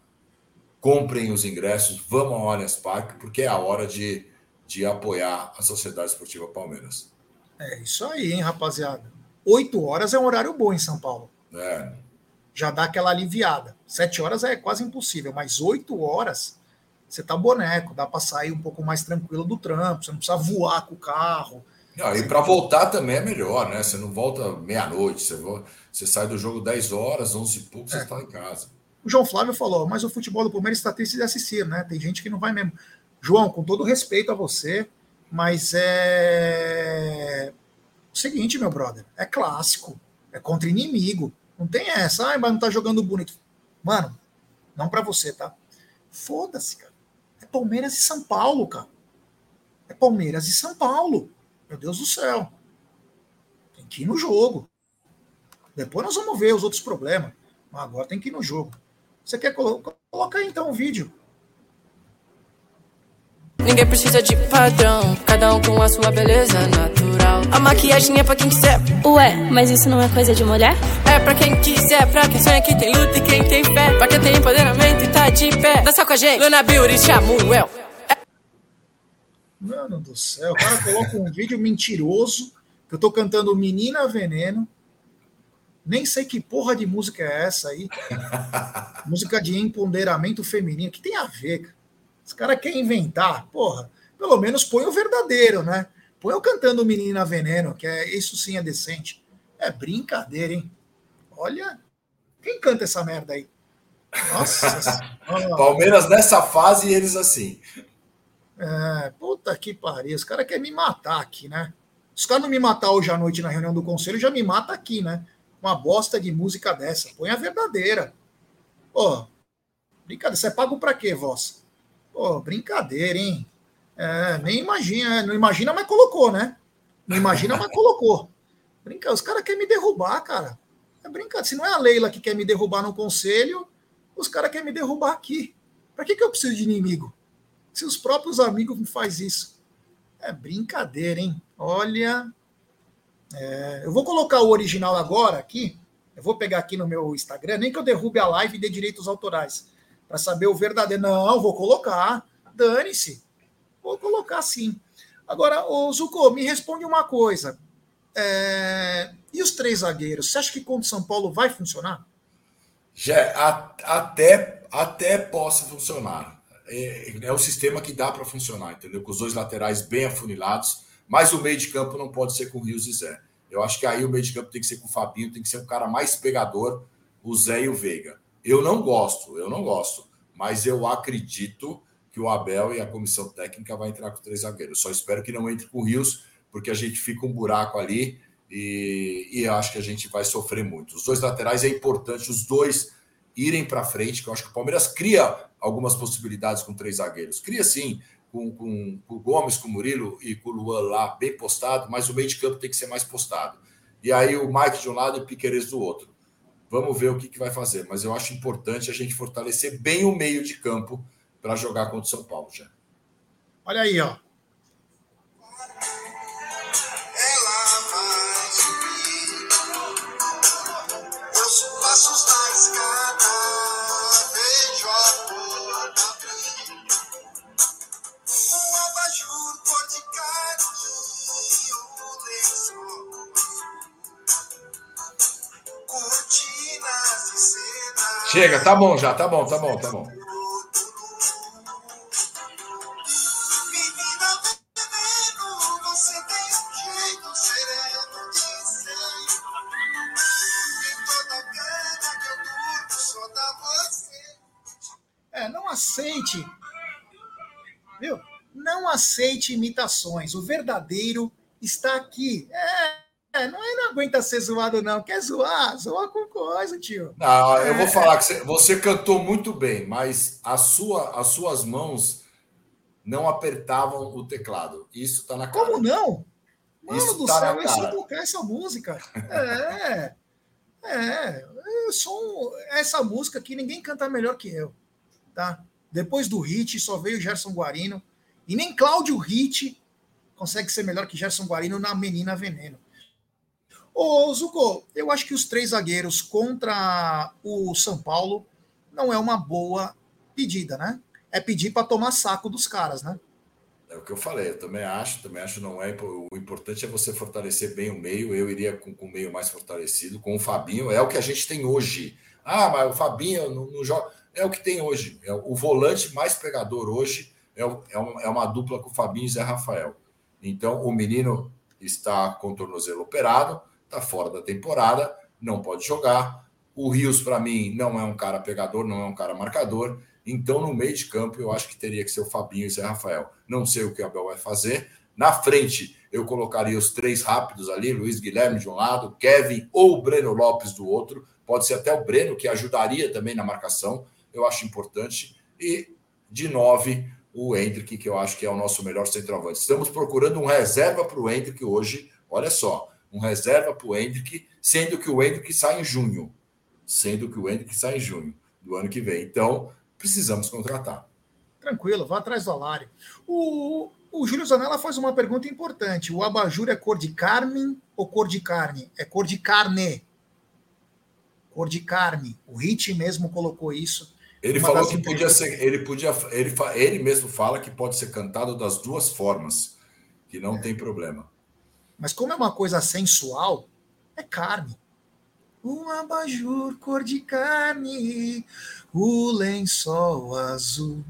comprem os ingressos, vamos ao Allianz Parque, porque é a hora de, de apoiar a Sociedade Esportiva Palmeiras. É isso aí, hein, rapaziada. 8 horas é um horário bom em São Paulo. É. Já dá aquela aliviada. 7 horas é quase impossível, mas 8 horas você tá boneco, dá para sair um pouco mais tranquilo do trampo, você não precisa voar com o carro. Não, e para voltar também é melhor, né? Você não volta meia-noite, você, você sai do jogo 10 horas, 11 e pouco, você está é. em casa. O João Flávio falou, mas o futebol do Palmeiras está triste de assistir, né? Tem gente que não vai mesmo. João, com todo respeito a você, mas é o seguinte, meu brother, é clássico, é contra inimigo. Não tem essa, ah, mas não tá jogando bonito. Mano, não para você, tá? Foda-se, cara. É Palmeiras e São Paulo, cara. É Palmeiras e São Paulo. Meu Deus do céu. Tem que ir no jogo. Depois nós vamos ver os outros problemas. Mas agora tem que ir no jogo. Você quer colocar? Coloca aí então o vídeo. Ninguém precisa de padrão, cada um com a sua beleza natural. A maquiagem é pra quem quiser. Ué, mas isso não é coisa de mulher? É pra quem quiser, pra quem sonha que tem luta e quem tem fé. Pra quem tem empoderamento e tá de pé. Dança com a gente, Luna Beauty, Samuel. Mano do céu, o cara coloca um vídeo mentiroso que eu tô cantando Menina Veneno. Nem sei que porra de música é essa aí. música de empoderamento feminino. que tem a ver, cara? Os caras querem inventar, porra, pelo menos põe o verdadeiro, né? Põe eu cantando Menina Veneno, que é isso sim é decente. É brincadeira, hein? Olha, quem canta essa merda aí? Nossa. Palmeiras nessa fase e eles assim. É, puta que pariu. Os caras querem me matar aqui, né? Os caras não me matar hoje à noite na reunião do conselho, já me mata aqui, né? Uma bosta de música dessa. Põe a verdadeira. Pô, brincadeira. Você é pago pra quê, voz? Pô, brincadeira, hein? É, nem imagina, não imagina, mas colocou, né? Não imagina, mas colocou. Brinca, os caras querem me derrubar, cara. É brincadeira. Se não é a Leila que quer me derrubar no conselho, os caras querem me derrubar aqui. Para que, que eu preciso de inimigo? Se os próprios amigos me faz isso. É brincadeira, hein? Olha. É, eu vou colocar o original agora aqui. Eu vou pegar aqui no meu Instagram, nem que eu derrube a live e dê direitos autorais para saber o verdadeiro. Não, vou colocar. Dane-se. Vou colocar sim. Agora, o Zuko, me responde uma coisa. É... E os três zagueiros? Você acha que contra o São Paulo vai funcionar? Já, até, até possa funcionar. É, é o sistema que dá para funcionar, entendeu? Com os dois laterais bem afunilados, mas o meio de campo não pode ser com o Rios e Zé. Eu acho que aí o meio de campo tem que ser com o Fabinho, tem que ser um cara mais pegador, o Zé e o Veiga. Eu não gosto, eu não gosto, mas eu acredito que o Abel e a comissão técnica vai entrar com três zagueiros. Só espero que não entre com o Rios, porque a gente fica um buraco ali e, e acho que a gente vai sofrer muito. Os dois laterais é importante, os dois irem para frente, que eu acho que o Palmeiras cria algumas possibilidades com três zagueiros. Cria sim, com, com, com o Gomes, com o Murilo e com o Luan lá bem postado, mas o meio de campo tem que ser mais postado. E aí o Mike de um lado e o Piqueires do outro. Vamos ver o que, que vai fazer. Mas eu acho importante a gente fortalecer bem o meio de campo para jogar contra o São Paulo já. Olha aí, ó. Chega, tá bom já, tá bom, tá bom, tá bom. Aceite imitações. O verdadeiro está aqui. É, é, não, é, não aguenta ser zoado, não. Quer zoar? Zoa com coisa, tio. Não, eu vou é. falar que você, você, cantou muito bem, mas a sua, as suas mãos não apertavam o teclado. Isso está na cara. Como não? Mano Isso do tá céu, eu só tocar essa música. É. é. Eu sou essa música que ninguém canta melhor que eu. Tá? Depois do hit, só veio Gerson Guarino. E nem Cláudio Hit consegue ser melhor que Gerson Guarino na Menina Veneno. Ô, Zuko, eu acho que os três zagueiros contra o São Paulo não é uma boa pedida, né? É pedir para tomar saco dos caras, né? É o que eu falei, eu também acho, também acho não é. O importante é você fortalecer bem o meio. Eu iria com, com o meio mais fortalecido, com o Fabinho, é o que a gente tem hoje. Ah, mas o Fabinho não, não joga. É o que tem hoje. É o volante mais pegador hoje é, é, um, é uma dupla com o Fabinho e Zé Rafael. Então, o menino está com o tornozelo operado está fora da temporada, não pode jogar. O Rios, para mim, não é um cara pegador, não é um cara marcador. Então, no meio de campo, eu acho que teria que ser o Fabinho e o Zé Rafael. Não sei o que o Abel vai fazer. Na frente, eu colocaria os três rápidos ali: Luiz Guilherme de um lado, Kevin ou Breno Lopes do outro, Pode ser até o Breno, que ajudaria também na marcação, eu acho importante. E de nove, o Hendrick, que eu acho que é o nosso melhor centroavante. Estamos procurando um reserva para o Hendrick hoje. Olha só, um reserva para o Hendrick, sendo que o Hendrick sai em junho. Sendo que o Hendrick sai em junho do ano que vem. Então, precisamos contratar. Tranquilo, vá atrás do Alário. O, o Júlio Zanella faz uma pergunta importante. O abajur é cor de carne ou cor de carne? É cor de carne. Cor de carne. O Hit mesmo colocou isso. Ele falou que podia ser. Ele podia. Ele, ele mesmo fala que pode ser cantado das duas formas, que não é. tem problema. Mas como é uma coisa sensual, é carne. Um abajur cor de carne, o lençol azul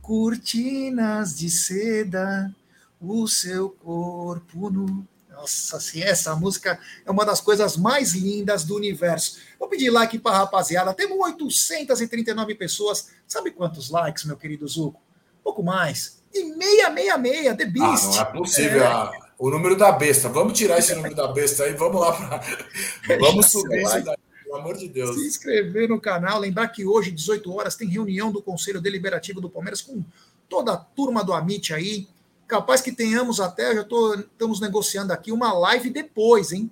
cortinas de seda, o seu corpo nu. Nossa, assim, essa música é uma das coisas mais lindas do universo. Vou pedir like para a rapaziada. Temos 839 pessoas. Sabe quantos likes, meu querido Zuco? Pouco mais. E 666, The Beast. Ah, não é possível. É. O número da besta. Vamos tirar esse número da besta aí. Vamos lá. Pra... Vamos subir isso daí. Pelo amor de Deus. Se inscrever no canal. Lembrar que hoje, 18 horas, tem reunião do Conselho Deliberativo do Palmeiras com toda a turma do Amit aí. Capaz que tenhamos até, já tô, estamos negociando aqui, uma live depois, hein?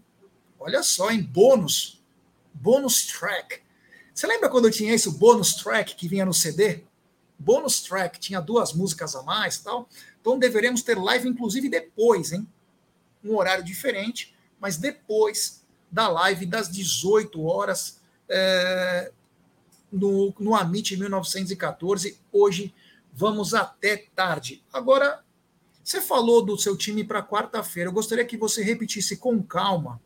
Olha só, em bônus. Bônus track. Você lembra quando eu tinha esse bônus track que vinha no CD? Bônus track, tinha duas músicas a mais tal. Então deveremos ter live, inclusive, depois, hein? Um horário diferente, mas depois da live das 18 horas é, no, no Amit 1914. Hoje vamos até tarde. Agora, você falou do seu time para quarta-feira. Eu gostaria que você repetisse com calma,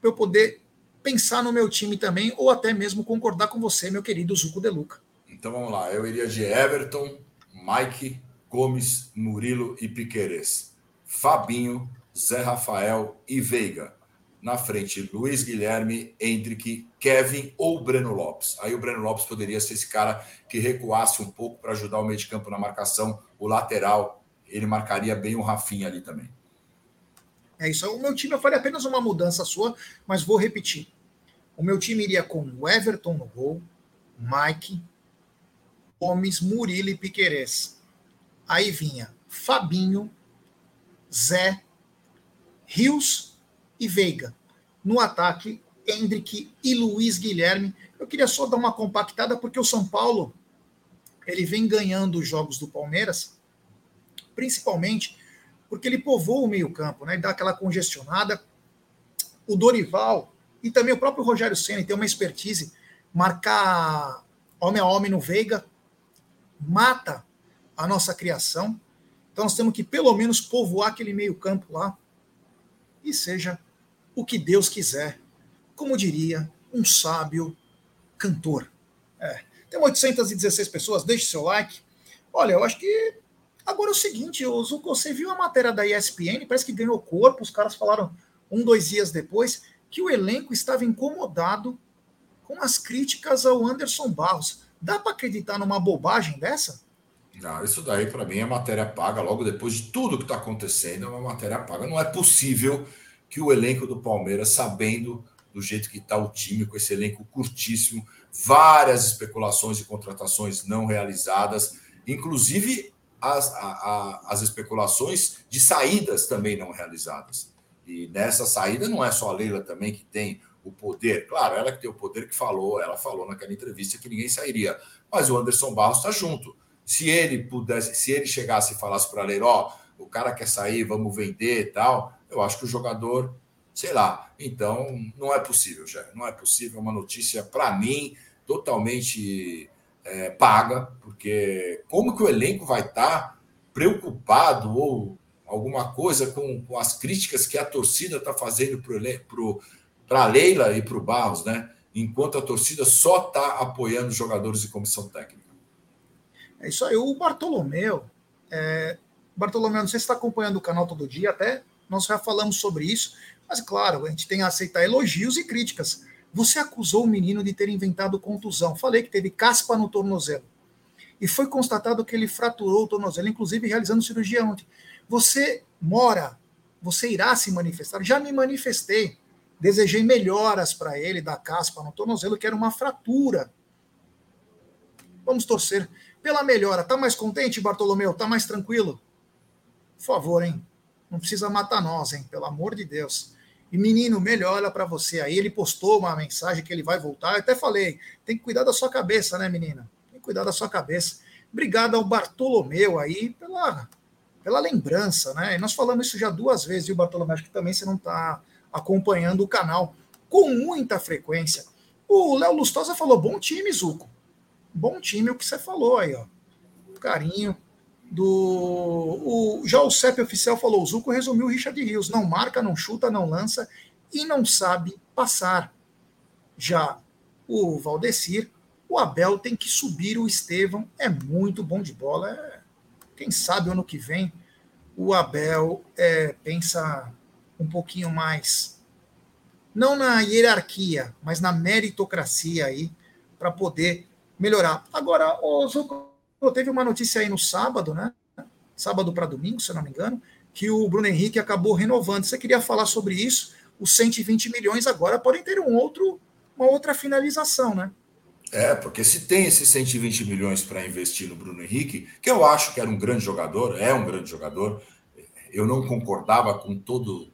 para eu poder pensar no meu time também, ou até mesmo concordar com você, meu querido Zuco De Luca. Então vamos lá. Eu iria de Everton, Mike, Gomes, Murilo e Piqueires. Fabinho, Zé Rafael e Veiga na frente Luiz Guilherme, Hendrick, Kevin ou Breno Lopes. Aí o Breno Lopes poderia ser esse cara que recuasse um pouco para ajudar o meio de campo na marcação, o lateral, ele marcaria bem o Rafinha ali também. É isso. O meu time eu faria apenas uma mudança sua, mas vou repetir. O meu time iria com o Everton no gol, Mike, Gomes, Murilo e Piquerez. Aí vinha Fabinho, Zé, Rios e Veiga. No ataque, Hendrick e Luiz Guilherme. Eu queria só dar uma compactada, porque o São Paulo ele vem ganhando os jogos do Palmeiras, principalmente porque ele povoa o meio-campo, né? dá aquela congestionada. O Dorival e também o próprio Rogério Senna tem uma expertise marcar homem a homem no Veiga, mata a nossa criação. Então nós temos que pelo menos povoar aquele meio-campo lá e seja o que Deus quiser. Como diria um sábio cantor. É. Tem 816 pessoas, deixe seu like. Olha, eu acho que agora é o seguinte, Zuko, você viu a matéria da ESPN, parece que ganhou corpo, os caras falaram um, dois dias depois, que o elenco estava incomodado com as críticas ao Anderson Barros. Dá para acreditar numa bobagem dessa? Não, isso daí para mim é matéria paga, logo depois de tudo que está acontecendo, é uma matéria paga. Não é possível que o elenco do Palmeiras, sabendo do jeito que está o time, com esse elenco curtíssimo, várias especulações e contratações não realizadas, inclusive as, a, a, as especulações de saídas também não realizadas. E nessa saída não é só a Leila também que tem o poder, claro, ela que tem o poder que falou, ela falou naquela entrevista que ninguém sairia, mas o Anderson Barros está junto. Se ele pudesse, se ele chegasse e falasse para a Leila, ó, oh, o cara quer sair, vamos vender e tal, eu acho que o jogador, sei lá. Então, não é possível, já. Não é possível. É uma notícia, para mim, totalmente é, paga, porque como que o elenco vai estar tá preocupado ou alguma coisa com, com as críticas que a torcida está fazendo para a Leila e para o Barros, né? Enquanto a torcida só está apoiando os jogadores e comissão técnica. É isso aí. O Bartolomeu, é... Bartolomeu, não sei se está acompanhando o canal todo dia, até nós já falamos sobre isso, mas claro, a gente tem a aceitar elogios e críticas. Você acusou o menino de ter inventado contusão. Falei que teve caspa no tornozelo. E foi constatado que ele fraturou o tornozelo, inclusive realizando cirurgia ontem. Você mora, você irá se manifestar. Já me manifestei Desejei melhoras para ele da caspa no tornozelo, que era uma fratura. Vamos torcer pela melhora. Tá mais contente, Bartolomeu? Tá mais tranquilo? Por favor, hein? Não precisa matar nós, hein? Pelo amor de Deus. E menino, melhora para você aí. Ele postou uma mensagem que ele vai voltar. Eu até falei, tem que cuidar da sua cabeça, né, menina? Tem que cuidar da sua cabeça. Obrigado ao Bartolomeu aí pela, pela lembrança, né? E nós falamos isso já duas vezes, viu, Bartolomeu? Acho que também você não está acompanhando o canal com muita frequência. O Léo Lustosa falou: bom time, Zuco. Bom time, o que você falou aí, ó. Carinho do. O, já o CEP oficial falou: o Zuco resumiu o Richard Rios. Não marca, não chuta, não lança e não sabe passar. Já o Valdecir, o Abel tem que subir o Estevão. É muito bom de bola. É, quem sabe ano que vem o Abel é, pensa um pouquinho mais, não na hierarquia, mas na meritocracia aí, para poder melhorar. Agora, o Zucco teve uma notícia aí no sábado, né? Sábado para domingo, se eu não me engano, que o Bruno Henrique acabou renovando. Você queria falar sobre isso? Os 120 milhões agora podem ter um outro, uma outra finalização, né? É, porque se tem esses 120 milhões para investir no Bruno Henrique, que eu acho que era um grande jogador, é um grande jogador, eu não concordava com todo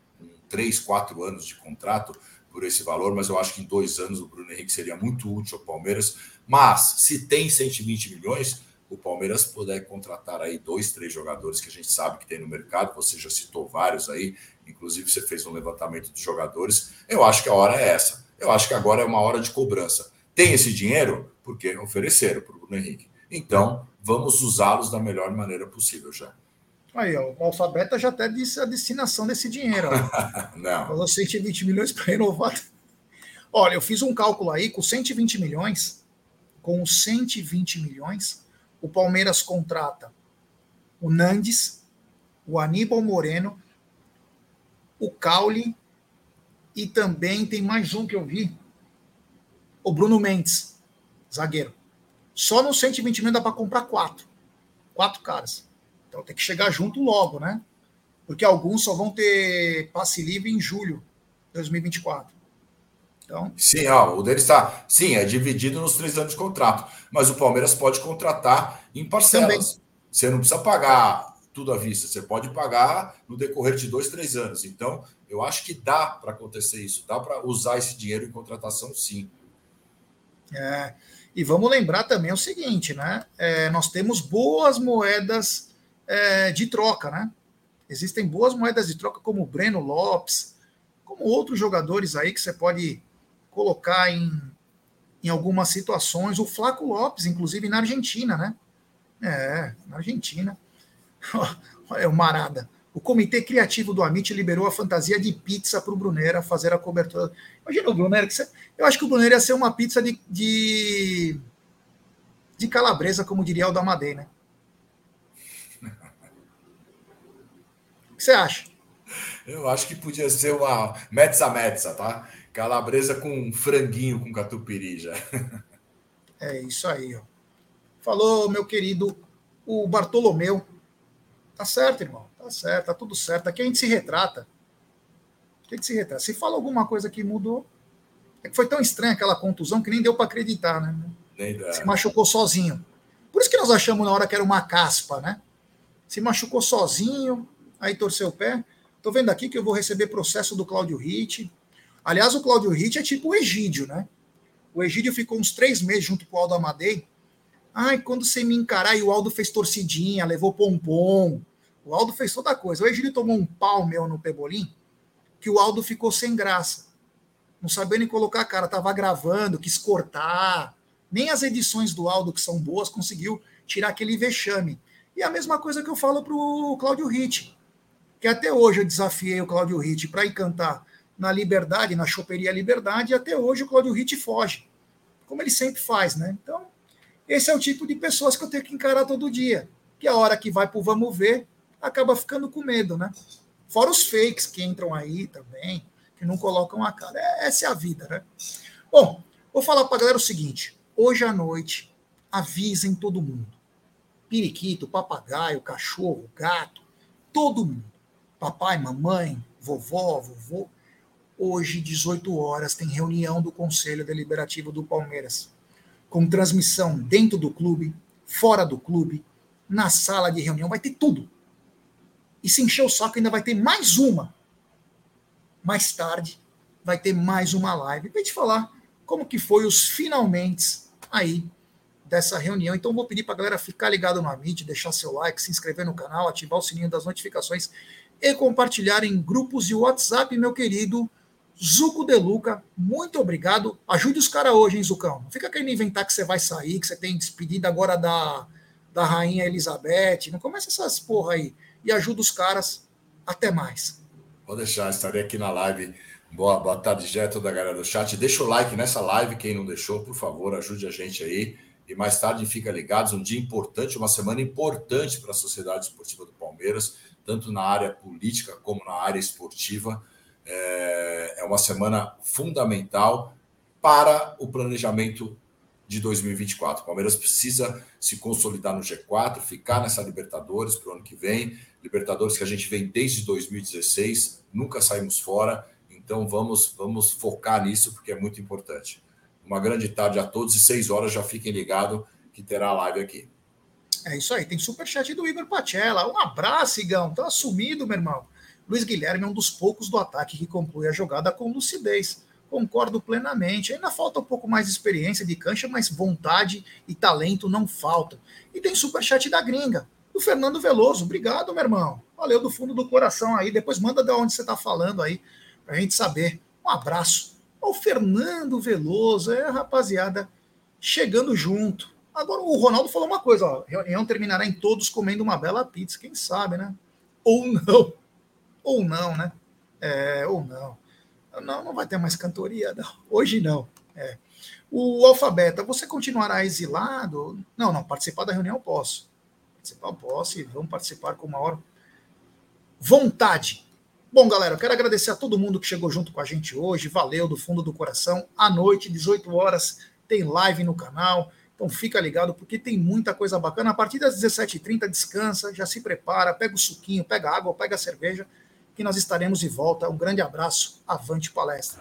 três, quatro anos de contrato por esse valor, mas eu acho que em dois anos o Bruno Henrique seria muito útil ao Palmeiras. Mas se tem 120 milhões, o Palmeiras puder contratar aí dois, três jogadores que a gente sabe que tem no mercado, você já citou vários aí, inclusive você fez um levantamento de jogadores. Eu acho que a hora é essa. Eu acho que agora é uma hora de cobrança. Tem esse dinheiro? Porque ofereceram para o Bruno Henrique. Então, vamos usá-los da melhor maneira possível já. Aí, ó, o alfabeta já até disse a destinação desse dinheiro. Não. Falou 120 milhões para renovar. Olha, eu fiz um cálculo aí com 120 milhões. Com 120 milhões, o Palmeiras contrata o Nandes, o Aníbal Moreno, o Caule e também tem mais um que eu vi, o Bruno Mendes, zagueiro. Só no 120 milhões dá para comprar quatro. Quatro caras. Então tem que chegar junto logo, né? Porque alguns só vão ter passe livre em julho de 2024. Então... Sim, ó, o dele está. Sim, é dividido nos três anos de contrato. Mas o Palmeiras pode contratar em parcelas. Também. Você não precisa pagar tudo à vista, você pode pagar no decorrer de dois, três anos. Então, eu acho que dá para acontecer isso, dá para usar esse dinheiro em contratação, sim. É, e vamos lembrar também o seguinte, né? É, nós temos boas moedas é, de troca, né? Existem boas moedas de troca, como o Breno Lopes, como outros jogadores aí que você pode colocar em, em algumas situações. O Flaco Lopes, inclusive na Argentina, né? É, na Argentina. Olha o Marada. O Comitê Criativo do Amit liberou a fantasia de pizza para o Brunera fazer a cobertura. Imagina o Brunera. Que. Eu acho que o Brunera ia ser uma pizza de, de, de calabresa, como diria o Damadei, né? que você acha? Eu acho que podia ser uma metza, tá? Calabresa com franguinho com catupiry já. É isso aí, ó. Falou, meu querido, o Bartolomeu. Tá certo, irmão. Tá certo, tá tudo certo. Aqui a gente se retrata. A gente se retrata. Se fala alguma coisa que mudou, é que foi tão estranha aquela contusão que nem deu para acreditar, né? Nem dá. Se machucou sozinho. Por isso que nós achamos na hora que era uma caspa, né? Se machucou sozinho, aí torceu o pé. Tô vendo aqui que eu vou receber processo do Cláudio Ritt. Aliás, o Cláudio Ritt é tipo o Egídio, né? O Egídio ficou uns três meses junto com o Aldo Amadei. Ai, quando você me encarar, e o Aldo fez torcidinha, levou pompom. O Aldo fez toda coisa. O Egídio tomou um pau meu no Pebolim, que o Aldo ficou sem graça. Não sabia nem colocar a cara, tava gravando, quis cortar. Nem as edições do Aldo, que são boas, conseguiu tirar aquele vexame. E a mesma coisa que eu falo pro Cláudio Ritt que até hoje eu desafiei o Cláudio Ritt para ir cantar na Liberdade, na Choperia Liberdade, e até hoje o Cláudio Ritt foge, como ele sempre faz, né? Então, esse é o tipo de pessoas que eu tenho que encarar todo dia, que a hora que vai para o vamos ver, acaba ficando com medo, né? Fora os fakes que entram aí também, que não colocam a cara. É, essa é a vida, né? Bom, vou falar para a galera o seguinte: hoje à noite, avisem todo mundo. Periquito, papagaio, cachorro, gato, todo mundo papai, mamãe, vovó, vovô. Hoje, 18 horas, tem reunião do Conselho Deliberativo do Palmeiras, com transmissão dentro do clube, fora do clube, na sala de reunião, vai ter tudo. E se encher o saco, ainda vai ter mais uma. Mais tarde, vai ter mais uma live. Para te falar como que foi os finalmente aí dessa reunião. Então, vou pedir para a galera ficar ligado no Amit, deixar seu like, se inscrever no canal, ativar o sininho das notificações e compartilhar em grupos de WhatsApp, meu querido Zuco Deluca. Muito obrigado. Ajude os caras hoje, hein, Zucão? Não fica querendo inventar que você vai sair, que você tem despedida agora da, da Rainha Elizabeth. Não começa essas porra aí. E ajuda os caras. Até mais. Vou deixar, estarei aqui na live. Boa, boa tarde, Jé, toda a galera do chat. Deixa o like nessa live, quem não deixou, por favor, ajude a gente aí. E mais tarde fica ligados, um dia importante, uma semana importante para a Sociedade Esportiva do Palmeiras, tanto na área política como na área esportiva. É, é uma semana fundamental para o planejamento de 2024. O Palmeiras precisa se consolidar no G4, ficar nessa Libertadores para o ano que vem. Libertadores que a gente vem desde 2016, nunca saímos fora. Então vamos, vamos focar nisso porque é muito importante. Uma grande tarde a todos e seis horas já fiquem ligados que terá live aqui. É isso aí, tem superchat do Igor Pachela. Um abraço, Igão. Tá sumido, meu irmão. Luiz Guilherme é um dos poucos do ataque que conclui a jogada com lucidez. Concordo plenamente. Ainda falta um pouco mais de experiência de cancha, mas vontade e talento não faltam. E tem superchat da gringa, do Fernando Veloso. Obrigado, meu irmão. Valeu do fundo do coração aí. Depois manda de onde você está falando aí, para a gente saber. Um abraço o Fernando Veloso, é rapaziada, chegando junto. Agora o Ronaldo falou uma coisa, ó, reunião terminará em todos comendo uma bela pizza, quem sabe, né? Ou não. Ou não, né? É, ou não. Não, não vai ter mais cantoria, não. Hoje não. É. O Alfabeta, você continuará exilado? Não, não, participar da reunião eu posso. Participar posso e vamos participar com maior vontade. Bom, galera, eu quero agradecer a todo mundo que chegou junto com a gente hoje. Valeu do fundo do coração. À noite, 18 horas, tem live no canal. Então fica ligado porque tem muita coisa bacana. A partir das 17h30, descansa, já se prepara, pega o suquinho, pega água, pega a cerveja, que nós estaremos de volta. Um grande abraço, avante palestra.